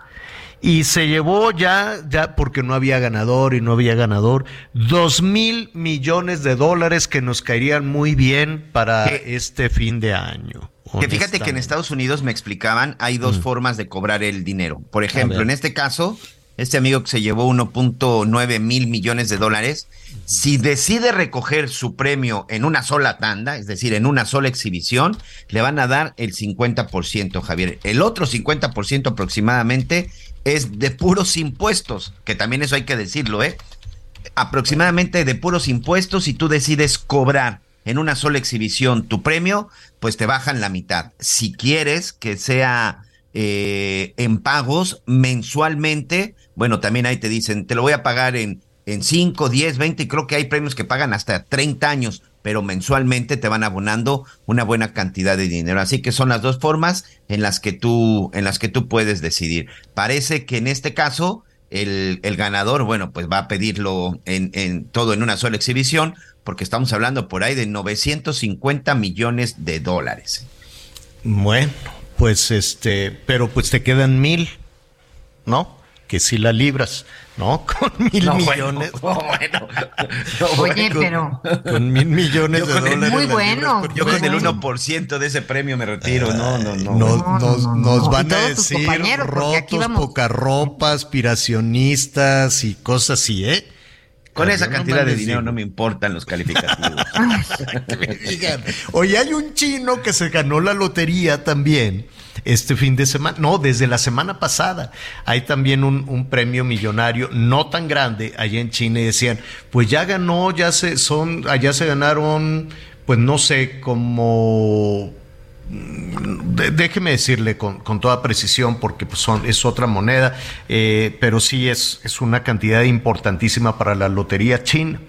Y se llevó ya, ya porque no había ganador y no había ganador, dos mil millones de dólares que nos caerían muy bien para este fin de año. Que fíjate que en Estados Unidos me explicaban, hay dos Mm. formas de cobrar el dinero. Por ejemplo, en este caso, este amigo que se llevó 1.9 mil millones de dólares, si decide recoger su premio en una sola tanda, es decir, en una sola exhibición, le van a dar el 50%, Javier. El otro 50% aproximadamente es de puros impuestos, que también eso hay que decirlo, ¿eh? Aproximadamente de puros impuestos, si tú decides cobrar en una sola exhibición tu premio, pues te bajan la mitad. Si quieres que sea eh, en pagos mensualmente, bueno, también ahí te dicen, te lo voy a pagar en, en 5, 10, 20, y creo que hay premios que pagan hasta 30 años, pero mensualmente te van abonando una buena cantidad de dinero. Así que son las dos formas en las que tú, en las que tú puedes decidir. Parece que en este caso, el, el ganador, bueno, pues va a pedirlo en, en todo en una sola exhibición, porque estamos hablando por ahí de 950 millones de dólares. Bueno, pues este, pero pues te quedan mil, ¿no? Que si la libras, ¿no? Con mil No, bueno, millones. no, bueno, Oye, con- pero Con mil millones Yo de el- dólares. muy bueno. libras, Yo con el Bueno. 1% de ese premio me retiro. No, no, no. Nos, van a decir aquí rotos, vamos- poca ropa, aspiracionistas y cosas así, ¿eh? Con esa cantidad de dinero no me importan los calificativos. Que me digan. Oye, hay un chino que se ganó la lotería también este fin de semana, no, desde la semana pasada. Hay también un, un premio millonario no tan grande allá en China y decían, pues ya ganó, ya se son, allá se ganaron, pues no sé, como déjeme decirle con, con toda precisión, porque pues, son, es otra moneda, eh, pero sí es, es una cantidad importantísima para la lotería china.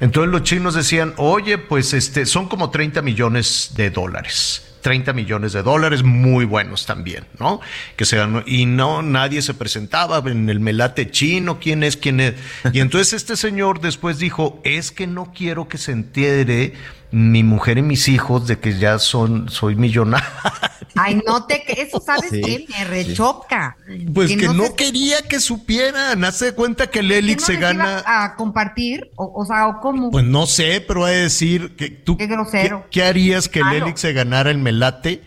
Entonces los chinos decían, oye, pues este, son como 30 millones de dólares. 30 millones de dólares, muy buenos también, ¿no? Que se ganó, y no, nadie se presentaba en el melate chino, quién es, quién es. Y entonces este señor después dijo, es que no quiero que se entere mi mujer y mis hijos de que ya son, soy millonario. Ay, no te, eso sabes Sí, qué, me rechoca. Pues que, no, se- quería que supieran. Hace de cuenta que el que Elix no se gana. iba a compartir, o, o sea, o cómo. Pues no sé, pero va a decir que tú. Qué grosero. ¿Qué, qué harías que el. Elix se ganara el melate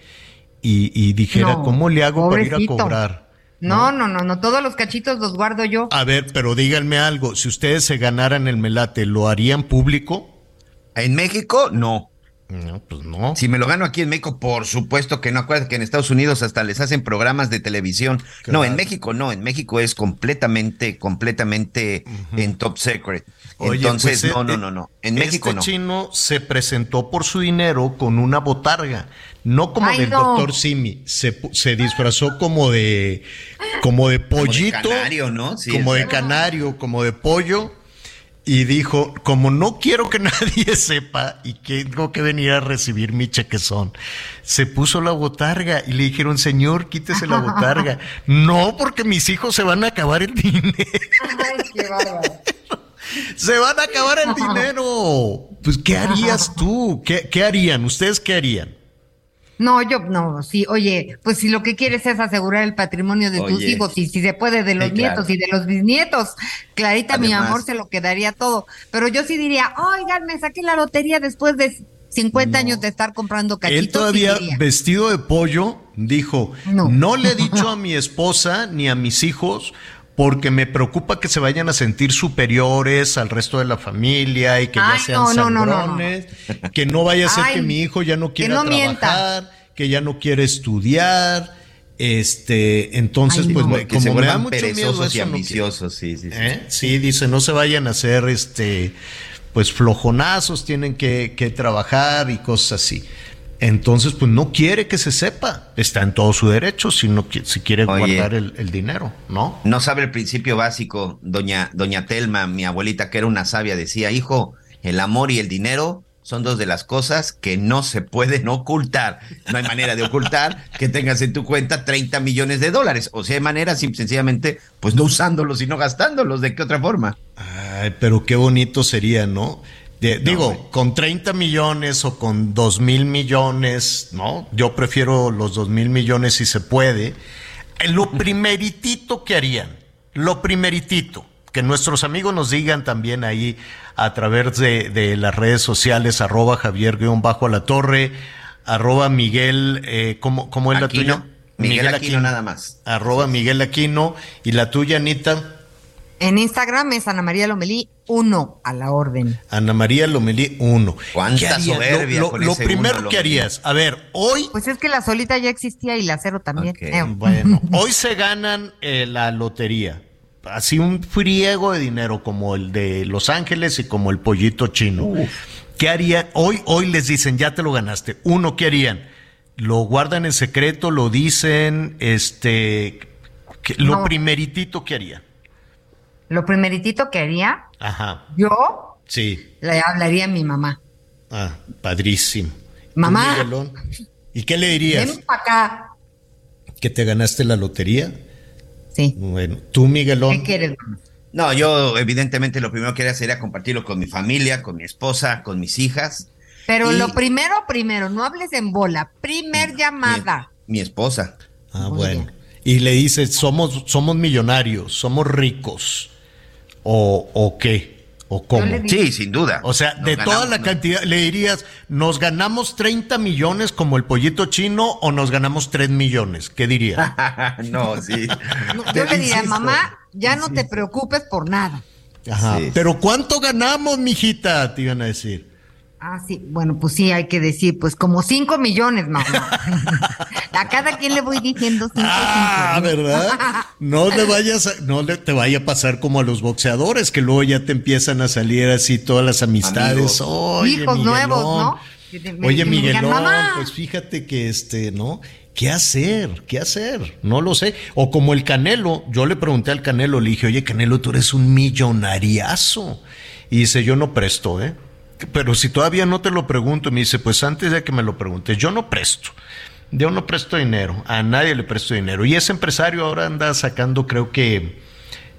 y, y dijera, No, ¿cómo le hago para ir a cobrar? no, no, no, no, todos los cachitos los guardo yo. A ver, pero díganme algo. Si ustedes se ganaran el melate, ¿lo harían público? En México, no. No, pues no. Si me lo gano aquí en México, por supuesto que no. Acuérdate que en Estados Unidos hasta les hacen programas de televisión. No, en. México no. En México es completamente, completamente en top secret. Oye, Entonces, pues, no, eh, no, no, no. En México este no. chino se presentó por su dinero con una botarga, no como Ay, del no. doctor Simi, se, se disfrazó como de como de pollito, canario, ¿no? Sí, como de canario, como de pollo y dijo, como no quiero que nadie sepa y que tengo que venir a recibir mi chequezón, se puso la botarga y le dijeron, señor, quítese la botarga. no, porque mis hijos se van a acabar el dinero. Ay, qué bárbaro. Se van a acabar el dinero. Pues, ¿qué harías tú? ¿Qué, qué harían? ¿Ustedes qué harían? No, yo no, sí, oye, pues si lo que quieres es asegurar el patrimonio de tus hijos y si se puede de los Sí, claro. nietos y de los bisnietos, Clarita, mi amor, se lo quedaría todo. Pero yo sí diría, oigan, me saqué la lotería después de 50 años de estar comprando cachitos. Él todavía vestido de pollo dijo, no. le he dicho a mi esposa ni a mis hijos porque me preocupa que se vayan a sentir superiores al resto de la familia y que ya sean no, no, no, no, no. sangrones, que no vaya a ser Ay, que mi hijo ya no que quiera mienta. trabajar, que ya no quiere estudiar. Este, entonces, Ay, pues no. me- Que se como me da mucho miedo y ambiciosos, sí, sí, sí. ¿Eh? Sí, dice, no se vayan a hacer este, pues flojonazos, tienen que, que trabajar y cosas así. Entonces, pues no quiere que se sepa. Está en todo su derecho si no si quiere Oye. guardar el, el dinero, ¿no? No sabe el principio básico. Doña, doña Telma, mi abuelita, que era una sabia, decía, hijo, el amor y el dinero son dos de las cosas que no se pueden ocultar. No hay manera de ocultar que tengas en tu cuenta 30 millones de dólares. O sea, hay manera, sencillamente, pues no usándolos, sino gastándolos. ¿De qué otra forma? Ay, pero qué bonito sería, ¿no? De- digo, con 30 millones o con 2 mil millones, ¿no? Yo prefiero los 2 mil millones si se puede. Eh, Lo primeritito que harían, lo primeritito, que nuestros amigos nos digan también ahí a través de, de las redes sociales, arroba Javier guion bajo a la torre, arroba Miguel, eh, ¿cómo, cómo es la Aquino. tuya? Miguel Aquino nada más. Arroba Miguel Aquino. ¿Y la tuya, Anita? En Instagram es Ana María Lomelí, uno a la orden. Ana María Lomelí, uno. Cuánta ¿Qué harías? soberbia Lo, lo- con lo ese primero uno, que Lomelí. harías, a ver, hoy, Pues es que la solita ya existía y la cero también. Eh, bueno, hoy se ganan eh, la lotería. Así un friego de dinero como el de Los Ángeles y como el pollito chino. ¿Qué harían? Hoy, hoy les dicen, ya te lo ganaste. Uno, ¿qué harían? Lo guardan en secreto, lo dicen, este, que- lo No. primeritito que harían. Lo primeritito que haría, Ajá, yo sí. le hablaría a mi mamá. Ah, padrísimo. ¿Tú, Mamá. Miguelón? ¿Y qué le dirías? Ven para acá. ¿Que te ganaste la lotería? Sí. Bueno, tú, Miguelón. ¿Qué quieres? No, yo evidentemente lo primero que haría sería compartirlo con mi familia, con mi esposa, con mis hijas, Pero Y- lo primero, primero, no hables en bola. Primer llamada. mi esposa. Ah, bueno. Y le dices, somos, somos millonarios, somos ricos. ¿O, o qué? ¿O cómo? Sí, sin duda. O sea, Nos de toda la ¿no? cantidad, le dirías, ¿nos ganamos 30 millones como el pollito chino o nos ganamos 3 millones? ¿Qué dirías? no, sí. No, yo le diría, mamá, ya no te preocupes por nada. Ajá. Sí. Pero ¿cuánto ganamos, mijita? Te iban a decir. Ah, sí, bueno, pues sí, hay que decir, pues como 5 millones, mamá. a cada quien le voy diciendo 5 Ah, ¿verdad? No le vayas a- no le te vaya a pasar como a los boxeadores, que luego ya te empiezan a salir así todas las amistades. Oye, Hijos Miguelón. nuevos, ¿no? Me- Oye, digan, Miguelón, "Mamá". pues fíjate que este, ¿no? ¿Qué hacer? ¿Qué hacer? No lo sé. O como el Canelo, yo le pregunté al Canelo, le dije, oye, Canelo, tú eres un millonariazo. Y dice, yo no presto, ¿eh? Pero si todavía no te lo pregunto, me dice, pues antes de que me lo preguntes, yo no presto. Yo no presto dinero, a nadie le presto dinero. Y ese empresario ahora anda sacando, creo que,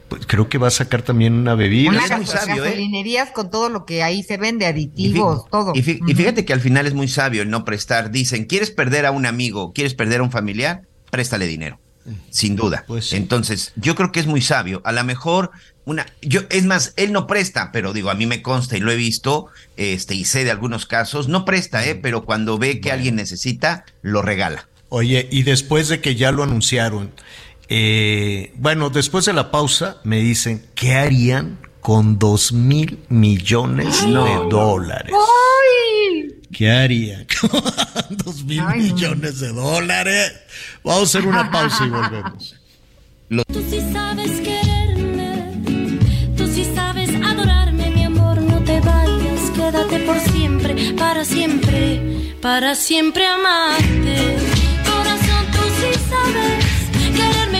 pues, creo que va a sacar también una bebida. Una es muy sabio, ¿eh? con todo lo que ahí se vende, Y aditivos, todo. Y, fí- y fíjate que al final es muy sabio el no prestar. Dicen, ¿quieres perder a un amigo? ¿Quieres perder a un familiar? Préstale dinero. Sin duda. Entonces, yo creo que es muy sabio. A lo mejor una, yo, es más, él no presta, pero digo, a mí me consta y lo he visto, este, y sé de algunos casos, no presta, eh, pero cuando ve que alguien necesita, lo regala. Oye, y después de que ya lo anunciaron, eh, bueno, después de la pausa me dicen, ¿qué harían con dos mil millones de no. dólares? ¡Ay! ¿Qué harían con dos mil Ay, no. millones de dólares? Vamos a hacer una pausa y volvemos. Tú sí sabes quererme, tú sí sabes adorarme, mi amor, no te vayas, quédate por siempre, para siempre, para siempre amarte. Corazón, tú sí sabes quererme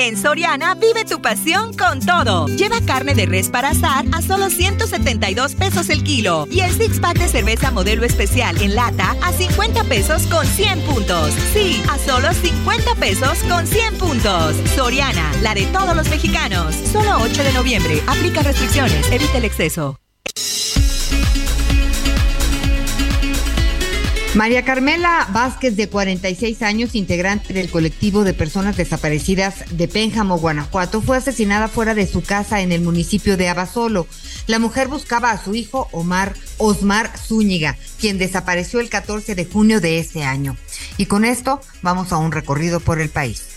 En Soriana vive tu pasión con todo. Lleva carne de res para asar a solo 172 pesos el kilo y el six pack de cerveza modelo especial en lata a 50 pesos con 100 puntos. Sí, a solo 50 pesos con 100 puntos. Soriana, la de todos los mexicanos. Solo 8 de noviembre. Aplica restricciones. Evita el exceso. María Carmela Vázquez, de 46 años, integrante del colectivo de personas desaparecidas de Pénjamo, Guanajuato, fue asesinada fuera de su casa en el municipio de Abasolo. La mujer buscaba a su hijo Omar Osmar Zúñiga, quien desapareció el 14 de junio de este año. Y con esto vamos a un recorrido por el país.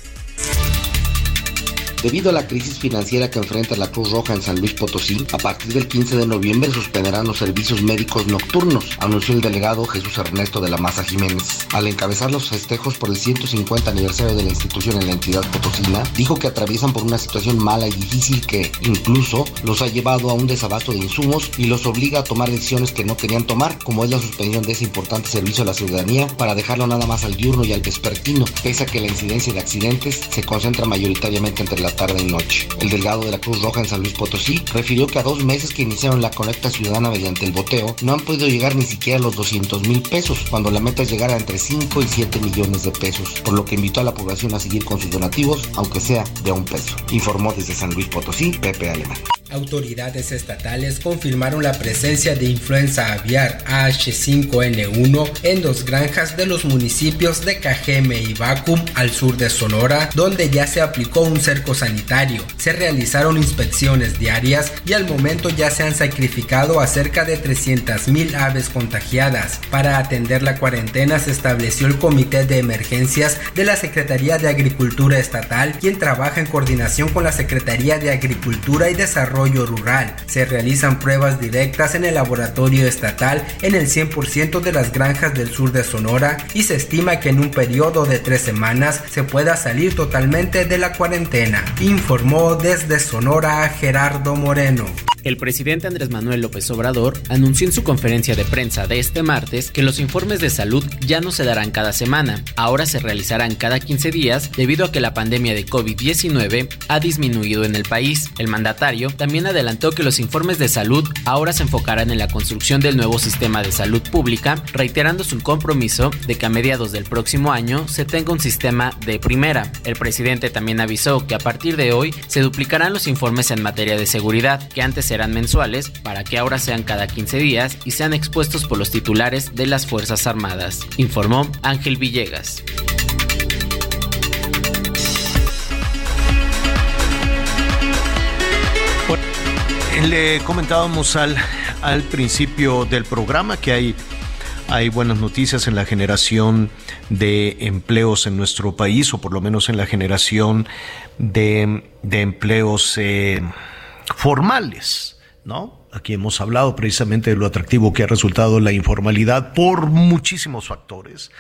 Debido a la crisis financiera que enfrenta la Cruz Roja en San Luis Potosí, a partir del 15 de noviembre suspenderán los servicios médicos nocturnos, anunció el delegado Jesús Ernesto de la Maza Jiménez. Al encabezar los festejos por el 150 aniversario de la institución en la entidad potosina, dijo que atraviesan por una situación mala y difícil que, incluso, los ha llevado a un desabasto de insumos y los obliga a tomar decisiones que no querían tomar, como es la suspensión de ese importante servicio a la ciudadanía para dejarlo nada más al diurno y al vespertino, pese a que la incidencia de accidentes se concentra mayoritariamente entre la tarde y noche. El delegado de la Cruz Roja en San Luis Potosí refirió que a dos meses que iniciaron la conecta ciudadana mediante el boteo, no han podido llegar ni siquiera a los 200 mil pesos, cuando la meta es llegar a entre 5 y 7 millones de pesos, por lo que invitó a la población a seguir con sus donativos, aunque sea de un peso. Informó desde San Luis Potosí, Pepe Alemán. Autoridades estatales confirmaron la presencia de influenza aviar H5N1 en dos granjas de los municipios de Cajeme y Bacum al sur de Sonora, donde ya se aplicó un cerco sanitario. Se realizaron inspecciones diarias y al momento ya se han sacrificado a cerca de 300.000 aves contagiadas. Para atender la cuarentena se estableció el Comité de Emergencias de la Secretaría de Agricultura Estatal, quien trabaja en coordinación con la Secretaría de Agricultura y Desarrollo rural. Se realizan pruebas directas en el laboratorio estatal en el 100% de las granjas del sur de Sonora y se estima que en un periodo de tres semanas se pueda salir totalmente de la cuarentena, informó desde Sonora Gerardo Moreno. El presidente Andrés Manuel López Obrador anunció en su conferencia de prensa de este martes que los informes de salud ya no se darán cada semana, ahora se realizarán cada 15 días debido a que la pandemia de COVID-19 ha disminuido en el país. El mandatario también adelantó que los informes de salud ahora se enfocarán en la construcción del nuevo sistema de salud pública, reiterando su compromiso de que a mediados del próximo año se tenga un sistema de primera. El presidente también avisó que a partir de hoy se duplicarán los informes en materia de seguridad, que antes serán mensuales, para que ahora sean cada 15 días y sean expuestos por los titulares de las Fuerzas Armadas, informó Ángel Villegas. Le comentábamos al, al principio del programa que hay, hay buenas noticias en la generación de empleos en nuestro país, o por lo menos en la generación de, de empleos eh, formales, ¿no? Aquí hemos hablado precisamente de lo atractivo que ha resultado la informalidad por muchísimos factores,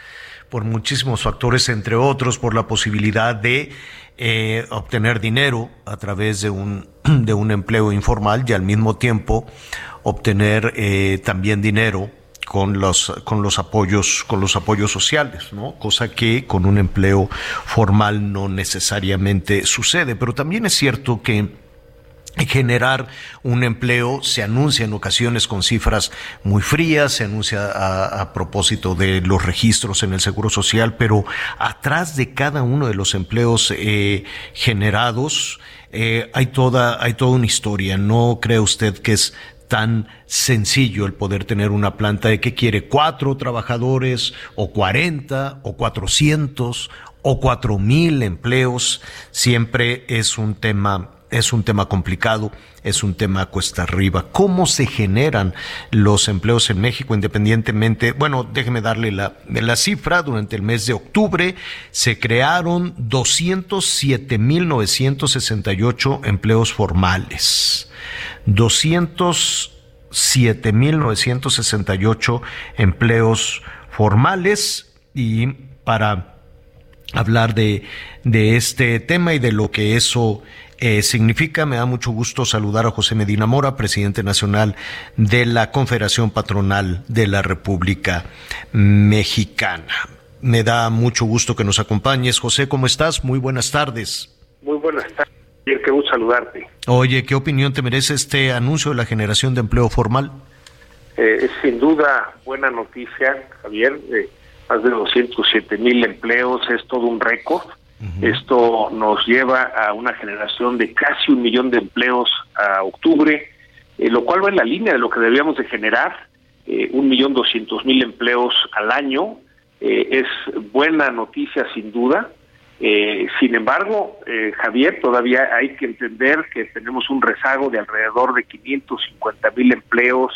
por muchísimos factores, entre otros, por la posibilidad de eh, obtener dinero a través de un, de un empleo informal y al mismo tiempo obtener eh, también dinero con los con los apoyos con los apoyos sociales, ¿no? Cosa que con un empleo formal no necesariamente sucede, pero también es cierto que generar un empleo se anuncia en ocasiones con cifras muy frías, se anuncia a, propósito de los registros en el Seguro Social, pero atrás de cada uno de los empleos eh, generados eh, hay toda hay toda una historia. No cree usted que es tan sencillo el poder tener una planta de que quiere cuatro trabajadores o cuarenta o cuatrocientos o cuatro mil empleos. Siempre es un tema es un tema complicado, es un tema cuesta arriba. ¿Cómo se generan los empleos en México independientemente? Bueno, déjeme darle la, la cifra. Durante el mes de octubre se crearon 207.968 empleos formales. 207.968 empleos formales y para hablar de, de este tema y de lo que eso eh, significa. Me da mucho gusto saludar a José Medina Mora, presidente nacional de la Confederación Patronal de la República Mexicana. me da mucho gusto que nos acompañes. José, ¿cómo estás? Muy buenas tardes. Muy buenas tardes. Qué gusto saludarte. Oye, ¿qué opinión te merece este anuncio de la generación de empleo formal? Eh, es sin duda buena noticia, Javier. más de 207 mil empleos es todo un récord. Esto nos lleva a una generación de casi un millón de empleos a octubre, eh, lo cual va en la línea de lo que debíamos de generar, eh, un millón doscientos mil empleos al año. es buena noticia sin duda. sin embargo, Javier, todavía hay que entender que tenemos un rezago de alrededor de 550 mil empleos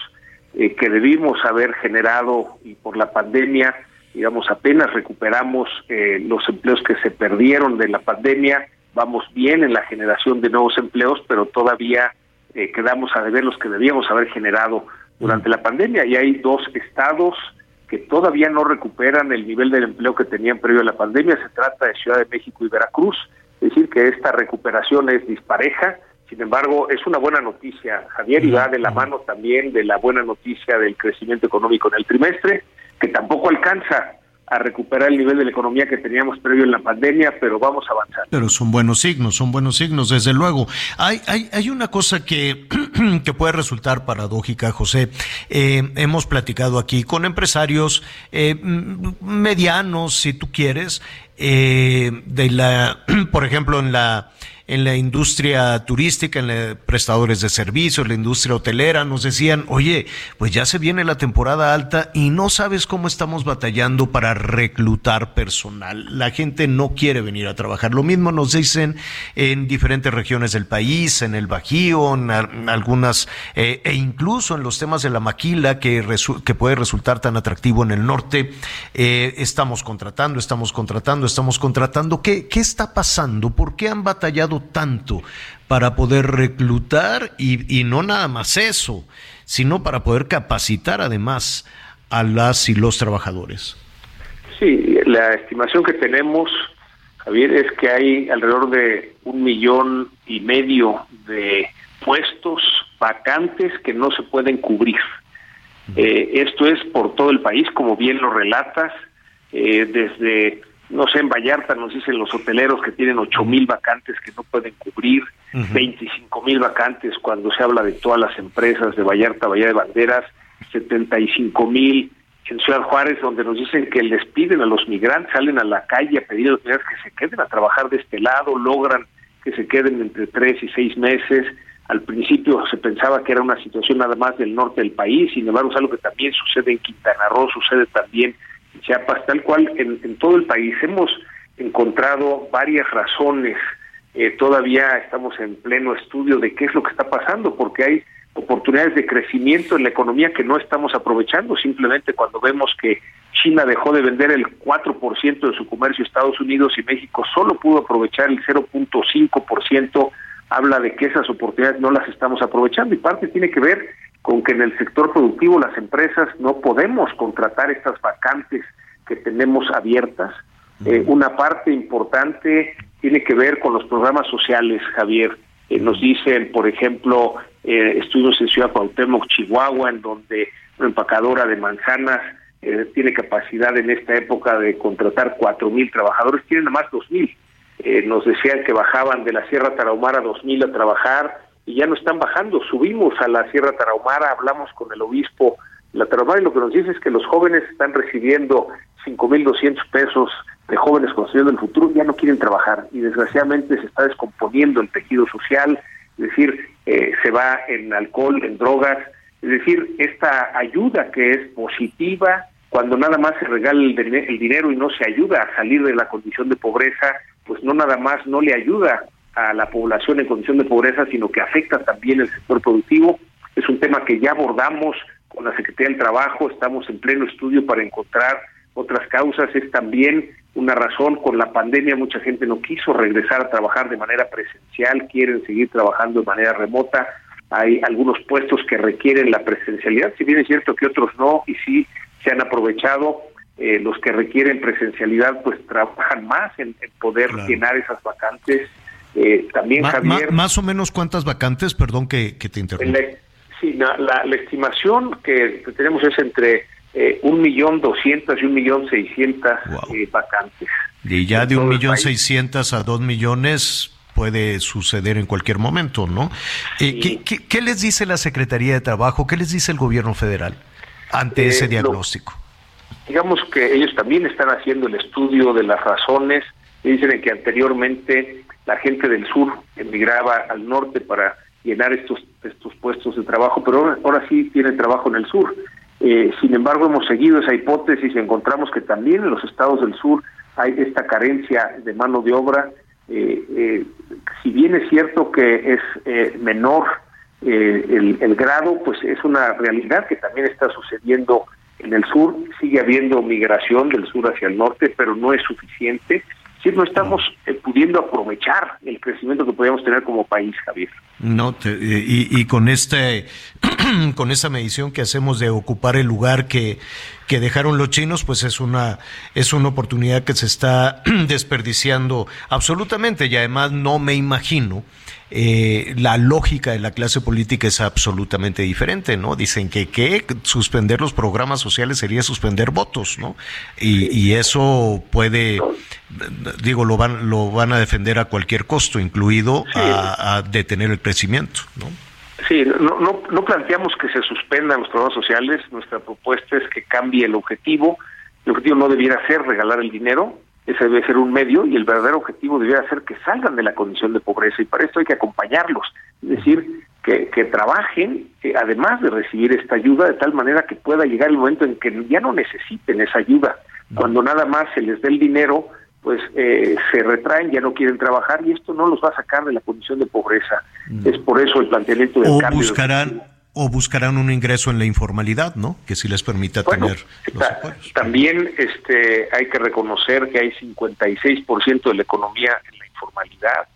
eh, que debimos haber generado y por la pandemia, digamos, apenas recuperamos eh, los empleos que se perdieron de la pandemia, vamos bien en la generación de nuevos empleos, pero todavía eh, quedamos a deber los que debíamos haber generado durante la pandemia. Y hay dos estados que todavía no recuperan el nivel del empleo que tenían previo a la pandemia, se trata de Ciudad de México y Veracruz, es decir, que esta recuperación es dispareja, sin embargo, es una buena noticia, Javier, y va de la mano también de la buena noticia del crecimiento económico en el trimestre, que tampoco alcanza a recuperar el nivel de la economía que teníamos previo en la pandemia, pero vamos a avanzar. Pero son buenos signos, son buenos signos, desde luego. Hay, hay, hay una cosa que, que puede resultar paradójica, José. Eh, hemos platicado aquí con empresarios eh, medianos, si tú quieres, eh, de la, por ejemplo, en la en la industria turística, en la, prestadores de servicios, la industria hotelera, nos decían, oye, pues ya se viene la temporada alta y no sabes cómo estamos batallando para reclutar personal. La gente no quiere venir a trabajar. Lo mismo nos dicen en diferentes regiones del país, en el Bajío, en, algunas, eh, e incluso en los temas de la maquila que, puede resultar tan atractivo en el norte. Eh, estamos contratando, estamos contratando, estamos contratando. ¿Qué, ¿Qué está pasando? ¿Por qué han batallado tanto para poder reclutar y, no nada más eso, sino para poder capacitar además a las y los trabajadores. Sí, la estimación que tenemos, Javier, es que hay alrededor de un millón y medio de puestos vacantes que no se pueden cubrir. Eh, esto es por todo el país, como bien lo relatas, eh, desde no sé, en Vallarta nos dicen los hoteleros que tienen ocho mil vacantes que no pueden cubrir, veinticinco mil vacantes cuando se habla de todas las empresas de Vallarta, Bahía de Banderas, setenta y cinco mil en Ciudad Juárez, donde nos dicen que les piden a los migrantes, salen a la calle a pedir a los migrantes que se queden a trabajar de este lado, logran que se queden entre tres y seis meses. Al principio se pensaba que era una situación nada más del norte del país, sin embargo es algo que también sucede en Quintana Roo, sucede también Chiapas, tal cual en, todo el país. Hemos encontrado varias razones. Eh, todavía estamos en pleno estudio de qué es lo que está pasando, porque hay oportunidades de crecimiento en la economía que no estamos aprovechando. Simplemente cuando vemos que China dejó de vender el 4% de su comercio a Estados Unidos y México solo pudo aprovechar el 0.5%, habla de que esas oportunidades no las estamos aprovechando y parte tiene que ver con que en el sector productivo las empresas no podemos contratar estas vacantes que tenemos abiertas. Eh, una parte importante tiene que ver con los programas sociales, Javier. Eh, nos dicen, por ejemplo, eh, estudios en Ciudad Cuauhtémoc, Chihuahua, en donde una empacadora de manzanas tiene capacidad en esta época de contratar cuatro mil trabajadores, tienen nada más dos mil. nos decían que bajaban de la Sierra Tarahumara dos mil a trabajar y ya no están bajando. Subimos a la Sierra Tarahumara, hablamos con el obispo de la Tarahumara y lo que nos dice es que los jóvenes están recibiendo 5.200 pesos de jóvenes construyendo el futuro, ya no quieren trabajar y desgraciadamente se está descomponiendo el tejido social, es decir, eh, se va en alcohol, en drogas, es decir, esta ayuda que es positiva, cuando nada más se regala el, el dinero y no se ayuda a salir de la condición de pobreza, pues no nada más no le ayuda a la población en condición de pobreza, sino que afecta también el sector productivo. Es un tema que ya abordamos con la Secretaría del Trabajo, estamos en pleno estudio para encontrar otras causas. Es también una razón, con la pandemia mucha gente no quiso regresar a trabajar de manera presencial, quieren seguir trabajando de manera remota. Hay algunos puestos que requieren la presencialidad, si bien es cierto que otros no, y sí se han aprovechado. Eh, los que requieren presencialidad pues trabajan más en, poder llenar esas vacantes eh, también, Javier. más o menos cuántas vacantes, perdón que, te interrumpa. sí, la, estimación que tenemos es entre eh, un millón doscientas y un millón seiscientas eh, vacantes. Y ya de un millón seiscientas a dos millones puede suceder en cualquier momento, ¿no? Eh, ¿qué, qué, les dice la Secretaría de Trabajo? ¿Qué les dice el gobierno federal ante ese diagnóstico? digamos que ellos también están haciendo el estudio de las razones. Dicen que anteriormente la gente del sur emigraba al norte para llenar estos estos puestos de trabajo, pero ahora, sí tienen trabajo en el sur. Eh, sin embargo, hemos seguido esa hipótesis y encontramos que también en los estados del sur hay esta carencia de mano de obra. Eh, eh, si bien es cierto que es menor el, el, grado, pues es una realidad que también está sucediendo en el sur. Sigue habiendo migración del sur hacia el norte, pero no es suficiente no estamos eh, pudiendo aprovechar el crecimiento que podríamos tener como país, Javier. No, eh, y, con este, con esta medición que hacemos de ocupar el lugar que, que dejaron los chinos, pues es una, es una oportunidad que se está desperdiciando absolutamente y además no me imagino eh, la lógica de la clase política es absolutamente diferente, ¿no? Dicen que, que suspender los programas sociales sería suspender votos, ¿no? Y, y eso puede, digo, lo van, lo van a defender a cualquier costo, incluido a, detener el crecimiento, ¿no? Sí, no, no, no planteamos que se suspendan los programas sociales, nuestra propuesta es que cambie el objetivo. El objetivo no debiera ser regalar el dinero, ese debe ser un medio y el verdadero objetivo debería ser que salgan de la condición de pobreza y para esto hay que acompañarlos, es decir, que, que trabajen eh, además de recibir esta ayuda de tal manera que pueda llegar el momento en que ya no necesiten esa ayuda, cuando nada más se les dé el dinero, pues eh, se retraen, ya no quieren trabajar y esto no los va a sacar de la condición de pobreza. Es por eso el planteamiento del o cambio. Buscarán o buscarán un ingreso en la informalidad, ¿no? Que sí les permita tener los También este, hay que reconocer que hay 56% de la economía en la informalidad.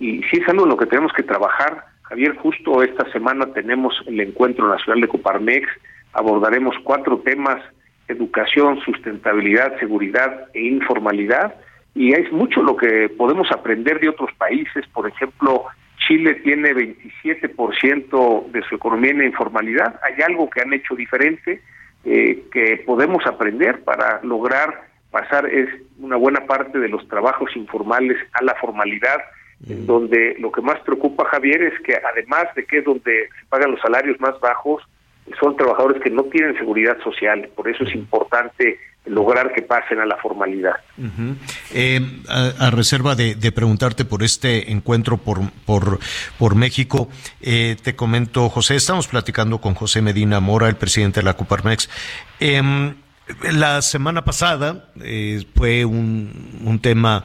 Y sí es algo en lo que tenemos que trabajar. Javier, justo esta semana tenemos el encuentro nacional de Coparmex, abordaremos cuatro temas, educación, sustentabilidad, seguridad e informalidad, y es mucho lo que podemos aprender de otros países, por ejemplo, Chile tiene 27% de su economía en la informalidad. Hay algo que han hecho diferente eh, que podemos aprender para lograr pasar es una buena parte de los trabajos informales a la formalidad, en donde lo que más preocupa Javier es que además de que es donde se pagan los salarios más bajos, son trabajadores que no tienen seguridad social. Por eso es importante lograr que pasen a la formalidad. Eh, a, reserva de, preguntarte por este encuentro por, México, eh, te comento, José, estamos platicando con José Medina Mora, el presidente de la Coparmex. Em, la semana pasada eh, fue un, un tema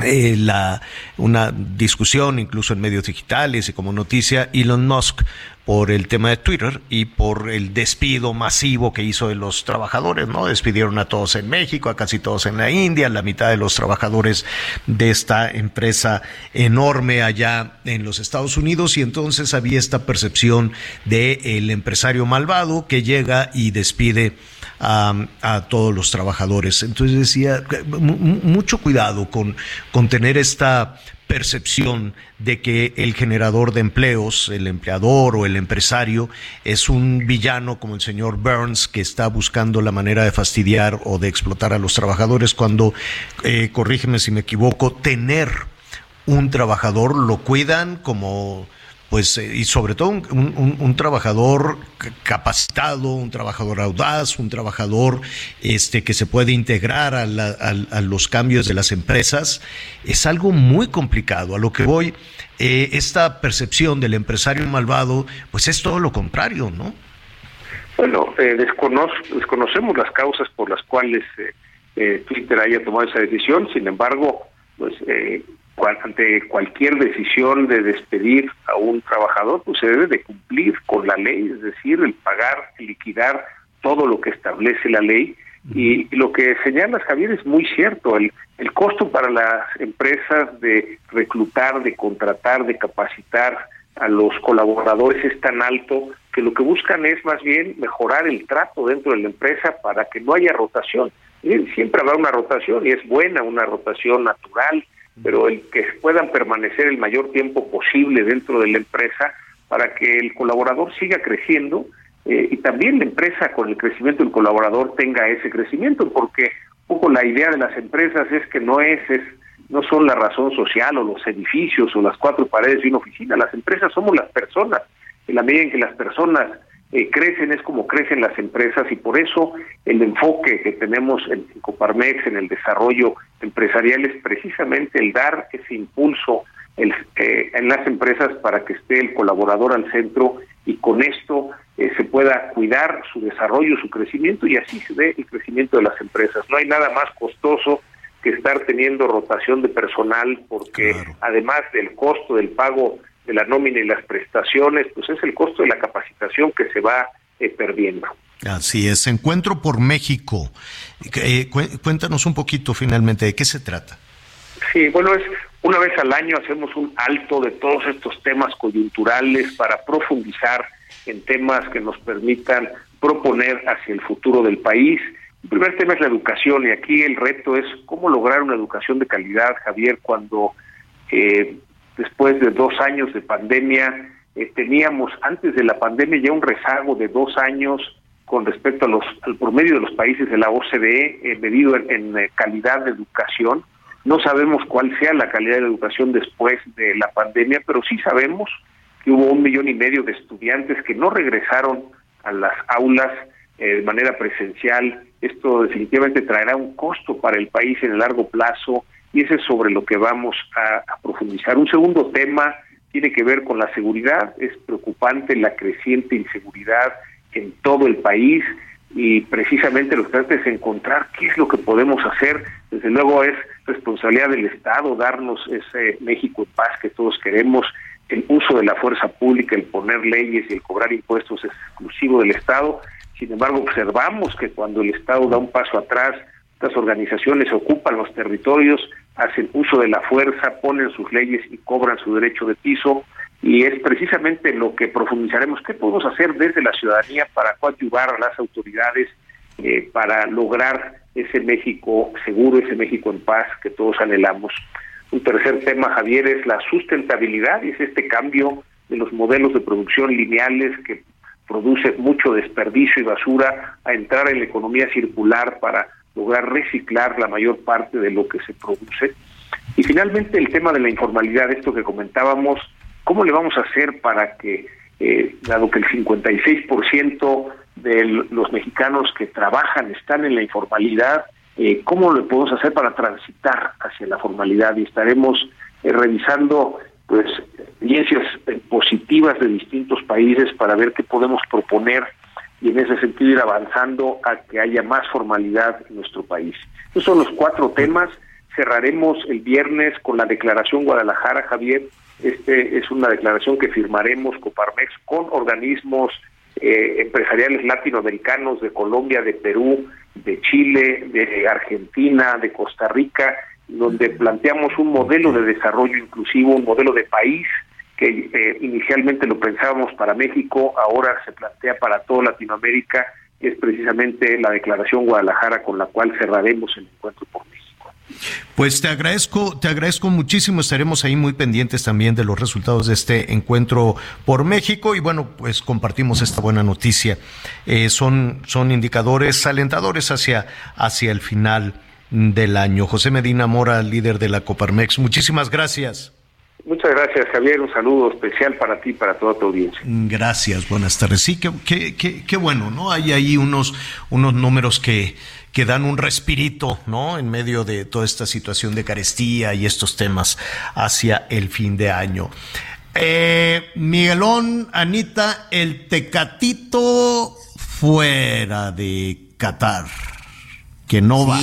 eh, la, una discusión incluso en medios digitales y como noticia Elon Musk por el tema de Twitter y por el despido masivo que hizo de los trabajadores, ¿no? Despidieron a todos en México, a casi todos en la India, la mitad de los trabajadores de esta empresa enorme allá en los Estados Unidos y entonces había esta percepción de el empresario malvado que llega y despide a, todos los trabajadores. Entonces decía, mucho cuidado con, con tener esta percepción de que el generador de empleos, el empleador o el empresario es un villano como el señor Burns que está buscando la manera de fastidiar o de explotar a los trabajadores cuando, eh, corrígeme si me equivoco, tener un trabajador lo cuidan como pues eh, y sobre todo un, trabajador capacitado, un trabajador audaz, un trabajador este que se puede integrar a, los cambios de las empresas, es algo muy complicado. A lo que voy, eh, esta percepción del empresario malvado, pues es todo lo contrario, ¿no? Bueno, eh, desconocemos las causas por las cuales Twitter haya tomado esa decisión, sin embargo, pues ante cualquier decisión de despedir a un trabajador, pues se debe de cumplir con la ley, es decir, el pagar, liquidar todo lo que establece la ley. Y lo que señalas, Javier, es muy cierto. El, el costo para las empresas de reclutar, de contratar, de capacitar a los colaboradores es tan alto que lo que buscan es más bien mejorar el trato dentro de la empresa para que no haya rotación. Siempre habrá una rotación y es buena una rotación natural, pero el que puedan permanecer el mayor tiempo posible dentro de la empresa para que el colaborador siga creciendo y también la empresa con el crecimiento del colaborador tenga ese crecimiento, porque un poco la idea de las empresas es que no es, es no son la razón social o los edificios o las cuatro paredes de una oficina, las empresas somos las personas, en la medida en que las personas eh, crecen es como crecen las empresas y por eso el enfoque que tenemos en, Coparmex en el desarrollo empresarial es precisamente el dar ese impulso el, eh, en las empresas para que esté el colaborador al centro y con esto eh, se pueda cuidar su desarrollo, su crecimiento y así se ve el crecimiento de las empresas. No hay nada más costoso que estar teniendo rotación de personal porque además del costo del pago de la nómina y las prestaciones, pues es el costo de la capacitación que se va eh, perdiendo. Así es, Encuentro por México. Eh, cuéntanos un poquito finalmente de qué se trata. Sí, bueno, es una vez al año hacemos un alto de todos estos temas coyunturales para profundizar en temas que nos permitan proponer hacia el futuro del país. El primer tema es la educación y aquí el reto es cómo lograr una educación de calidad, Javier, cuando eh, después de dos años de pandemia, eh, teníamos antes de la pandemia ya un rezago de dos años con respecto a los, al promedio de los países de la OCDE eh, medido en, eh, calidad de educación. No sabemos cuál sea la calidad de la educación después de la pandemia, pero sí sabemos que hubo un millón y medio de estudiantes que no regresaron a las aulas de manera presencial. Esto definitivamente traerá un costo para el país en el largo plazo y ese es sobre lo que vamos a, profundizar. Un segundo tema tiene que ver con la seguridad. Es preocupante la creciente inseguridad en todo el país y precisamente lo que trata es encontrar qué es lo que podemos hacer. Desde luego es responsabilidad del Estado darnos ese México en paz que todos queremos. El uso de la fuerza pública, el poner leyes y el cobrar impuestos es exclusivo del Estado. Sin embargo, observamos que cuando el Estado da un paso atrás, estas organizaciones ocupan los territorios, hacen uso de la fuerza, ponen sus leyes y cobran su derecho de piso. Y es precisamente lo que profundizaremos. ¿Qué podemos hacer desde la ciudadanía para coadyuvar a las autoridades eh, para lograr ese México seguro, ese México en paz que todos anhelamos? Un tercer tema, Javier, es la sustentabilidad y es este cambio de los modelos de producción lineales que produce mucho desperdicio y basura a entrar en la economía circular para lograr reciclar la mayor parte de lo que se produce. Y finalmente el tema de la informalidad, esto que comentábamos, ¿cómo le vamos a hacer para que, eh, dado que el 56% de los mexicanos que trabajan están en la informalidad, eh, ¿cómo le podemos hacer para transitar hacia la formalidad? Y estaremos eh, revisando pues experiencias positivas de distintos países para ver qué podemos proponer y en ese sentido ir avanzando a que haya más formalidad en nuestro país. Esos son los cuatro temas. Cerraremos el viernes con la declaración Guadalajara, Javier. Este es una declaración que firmaremos Coparmex con organismos eh, empresariales latinoamericanos de Colombia, de Perú, de Chile, de Argentina, de Costa Rica, donde planteamos un modelo de desarrollo inclusivo, un modelo de país que eh, inicialmente lo pensábamos para México, ahora se plantea para toda Latinoamérica, es precisamente la declaración Guadalajara con la cual cerraremos el encuentro por México. Pues te agradezco, te agradezco muchísimo, estaremos ahí muy pendientes también de los resultados de este encuentro por México y bueno, pues compartimos esta buena noticia. Eh, son, son indicadores alentadores hacia, hacia el final del año. José Medina Mora, líder de la Coparmex, muchísimas gracias. Muchas gracias, Javier. Un saludo especial para ti y para toda tu audiencia. Gracias, buenas tardes. Sí, qué, qué, qué, bueno, ¿no? Hay ahí unos, unos números que, que dan un respirito, ¿no? En medio de toda esta situación de carestía y estos temas hacia el fin de año. Eh, Miguelón, Anita, el tecatito fuera de Qatar, que no va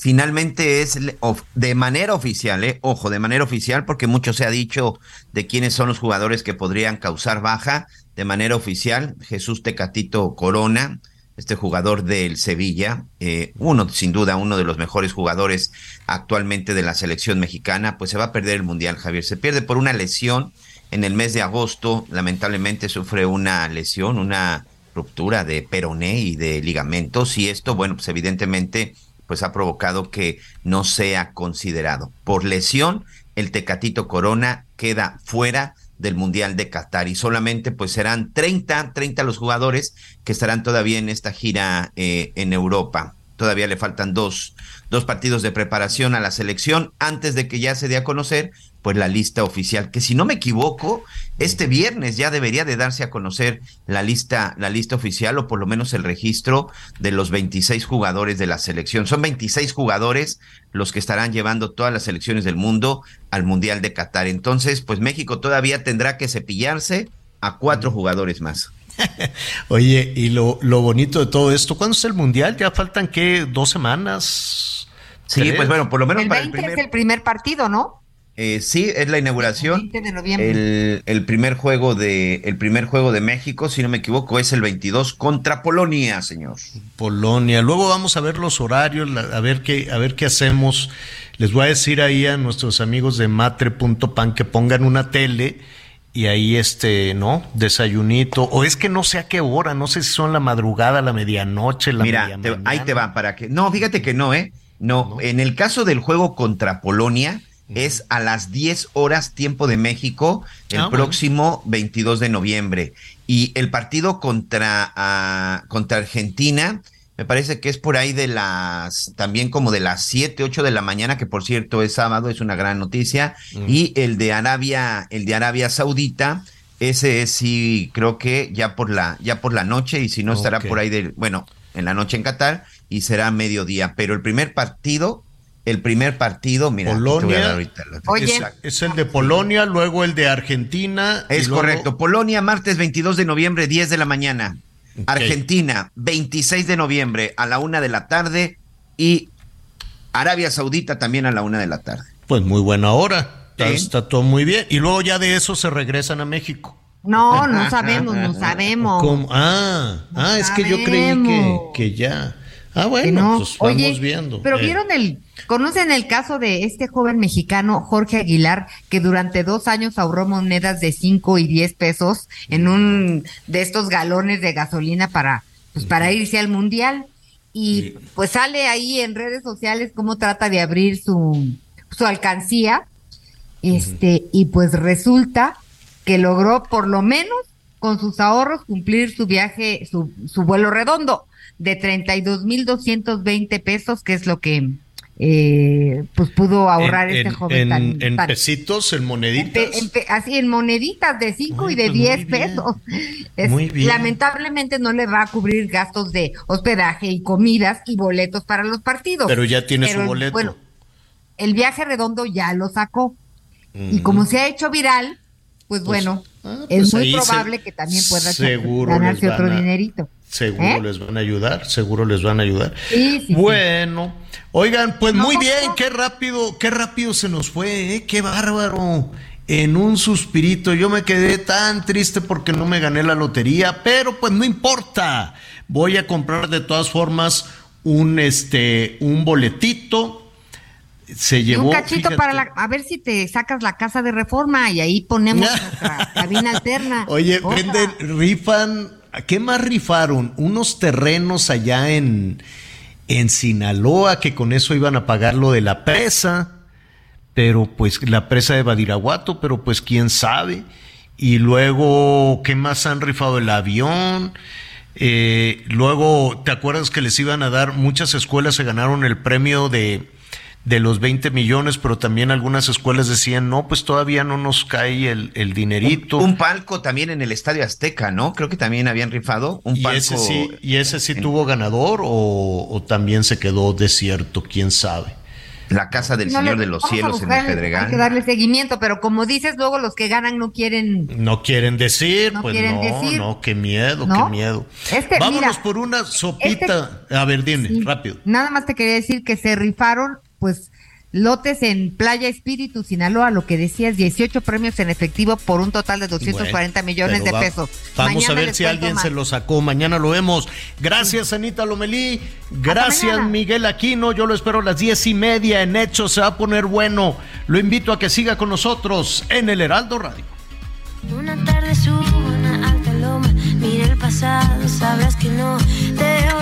finalmente es de manera oficial, eh, ojo, de manera oficial, porque mucho se ha dicho de quiénes son los jugadores que podrían causar baja. De manera oficial, Jesús Tecatito Corona, este jugador del Sevilla, eh, uno, sin duda, uno de los mejores jugadores actualmente de la selección mexicana, pues se va a perder el Mundial, Javier. Se pierde por una lesión en el mes de agosto, lamentablemente sufre una lesión, una ruptura de peroné y de ligamentos, y esto, bueno, pues evidentemente pues ha provocado que no sea considerado. Por lesión, el Tecatito Corona queda fuera del Mundial de Qatar y solamente pues serán 30, 30 los jugadores que estarán todavía en esta gira eh, en Europa. Todavía le faltan dos, dos partidos de preparación a la selección antes de que ya se dé a conocer pues la lista oficial, que si no me equivoco, este viernes ya debería de darse a conocer la lista, la lista oficial o por lo menos el registro de los 26 jugadores de la selección. Son 26 jugadores los que estarán llevando todas las selecciones del mundo al Mundial de Qatar. Entonces, pues México todavía tendrá que cepillarse a cuatro jugadores más. Oye, y lo, lo bonito de todo esto, ¿cuándo es el Mundial? Ya faltan, ¿qué? ¿Dos semanas? Sí, pues bueno, por lo menos el para 20 el primer... es el primer partido, ¿no? Eh, sí, es la inauguración. 20 de noviembre. El, el primer juego de el primer juego de México, si no me equivoco, es el 22 contra Polonia, señor. Polonia. Luego vamos a ver los horarios, la- a ver qué, a ver qué hacemos. Les voy a decir ahí a nuestros amigos de matre.pan que pongan una tele y ahí este, ¿no? Desayunito. O es que no sé a qué hora, no sé si son la madrugada, la medianoche, la Mira, media te- mañana. ahí te va para que. No, fíjate que no, ¿eh? No, en el caso del juego contra Polonia es a las 10 horas tiempo de México el Ah, próximo 22 de noviembre. Y el partido contra ah, contra Argentina me parece que es por ahí de las también como de las 7, 8 de la mañana, que por cierto es sábado, es una gran noticia, Mm. y el de Arabia, el de Arabia Saudita, ese es sí creo que ya por la ya por la noche y si no estará por ahí de bueno, en la noche en Qatar y será mediodía, pero el primer partido el primer partido, mira, aquí te voy a dar Polonia. ahorita. Exacto. Es el de Polonia, luego el de Argentina. Es luego- correcto. Polonia, martes 22 de noviembre, 10 de la mañana. Argentina, 26 de noviembre a la una de la tarde. Y Arabia Saudita también a la una de la tarde. Pues muy buena hora. Está, Sí. está todo muy bien. Y luego ya de eso se regresan a México. No, no sabemos, no sabemos. ¿Cómo? Ah, ah, es que yo creí que, que ya. Ah, bueno, no. pues vamos Oye, viendo. Pero Eh, vieron el, conocen el caso de este joven mexicano Jorge Aguilar que durante dos años ahorró monedas de 5 y 10 pesos en un de estos galones de gasolina para, pues, para irse al mundial y pues sale ahí en redes sociales cómo trata de abrir su, su alcancía, este y pues resulta que logró por lo menos con sus ahorros cumplir su viaje, su, su vuelo redondo de 32.220 pesos, que es lo que eh, pues pudo ahorrar en, este en- joven en- tan, en tan- pesitos, en moneditas. pe- en pe- así en moneditas de 5 y de pues muy 10 bien. pesos. Es- Muy bien. Lamentablemente no le va a cubrir gastos de hospedaje y comidas y boletos para los partidos. Pero ya tiene Pero, su boleto. Bueno, el viaje redondo ya lo sacó. Y Mm. como se ha hecho viral, pues, bueno, es pues muy se- probable que también pueda ganarse otro a- dinerito. Seguro ¿Eh? les van a ayudar, seguro les van a ayudar. Sí, sí, bueno, oigan, pues No, muy no, bien, no. qué rápido, qué rápido se nos fue, ¿eh? qué bárbaro. En un suspirito, yo me quedé tan triste porque no me gané la lotería, pero pues no importa. Voy a comprar de todas formas un este un boletito. Se Y llevó un cachito fíjate, para la, a ver si te sacas la casa de reforma y ahí ponemos nuestra cabina alterna. Oye, venden, rifan, ¿a ¿qué más rifaron? Unos terrenos allá en, en Sinaloa, que con eso iban a pagar lo de la presa, pero pues la presa de Badiraguato, pero pues quién sabe. Y luego, ¿qué más han rifado? El avión. Eh, luego, ¿te acuerdas que les iban a dar? Muchas escuelas se ganaron el premio de, de los 20 millones, pero también algunas escuelas decían, no, pues todavía no nos cae el, el dinerito. Un palco también en el Estadio Azteca, ¿no? Creo que también habían rifado un ¿Y palco. ese sí, y ese sí tuvo ganador o, o también se quedó desierto? ¿Quién sabe? La Casa del No Señor de los Cielos en el Pedregal. Hay que darle seguimiento, pero como dices, luego los que ganan no quieren. No quieren decir, No pues quieren no, decir. no, qué miedo, ¿No? qué miedo. Este, Vámonos mira, este por una sopita. A ver, dime, rápido. Nada más te quería decir que se rifaron, pues, lotes en Playa Espíritu, Sinaloa, lo que decías, 18 premios en efectivo por un total de 240 Bueno, millones de va- pesos. Vamos Mañana a ver si alguien más. se lo sacó. Mañana lo vemos. Gracias, Anita Lomelí. Gracias. Miguel Aquino. Yo lo espero a las diez y media en Hecho. Se va a poner bueno. Lo invito a que siga con nosotros en el Heraldo Radio. Una tarde subo una alta loma, mira el pasado, sabrás que no te he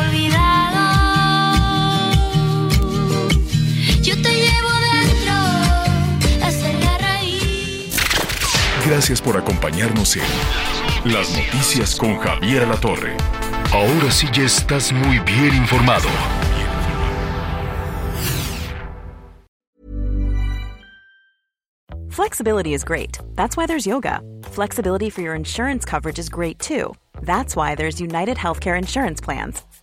Gracias por acompañarnos en Las Noticias con Javier La Torre. Ahora sí ya estás muy bien informado. Flexibility is great. That's why there's yoga. Flexibility for your insurance coverage is great too. That's why there's United Healthcare Insurance Plans.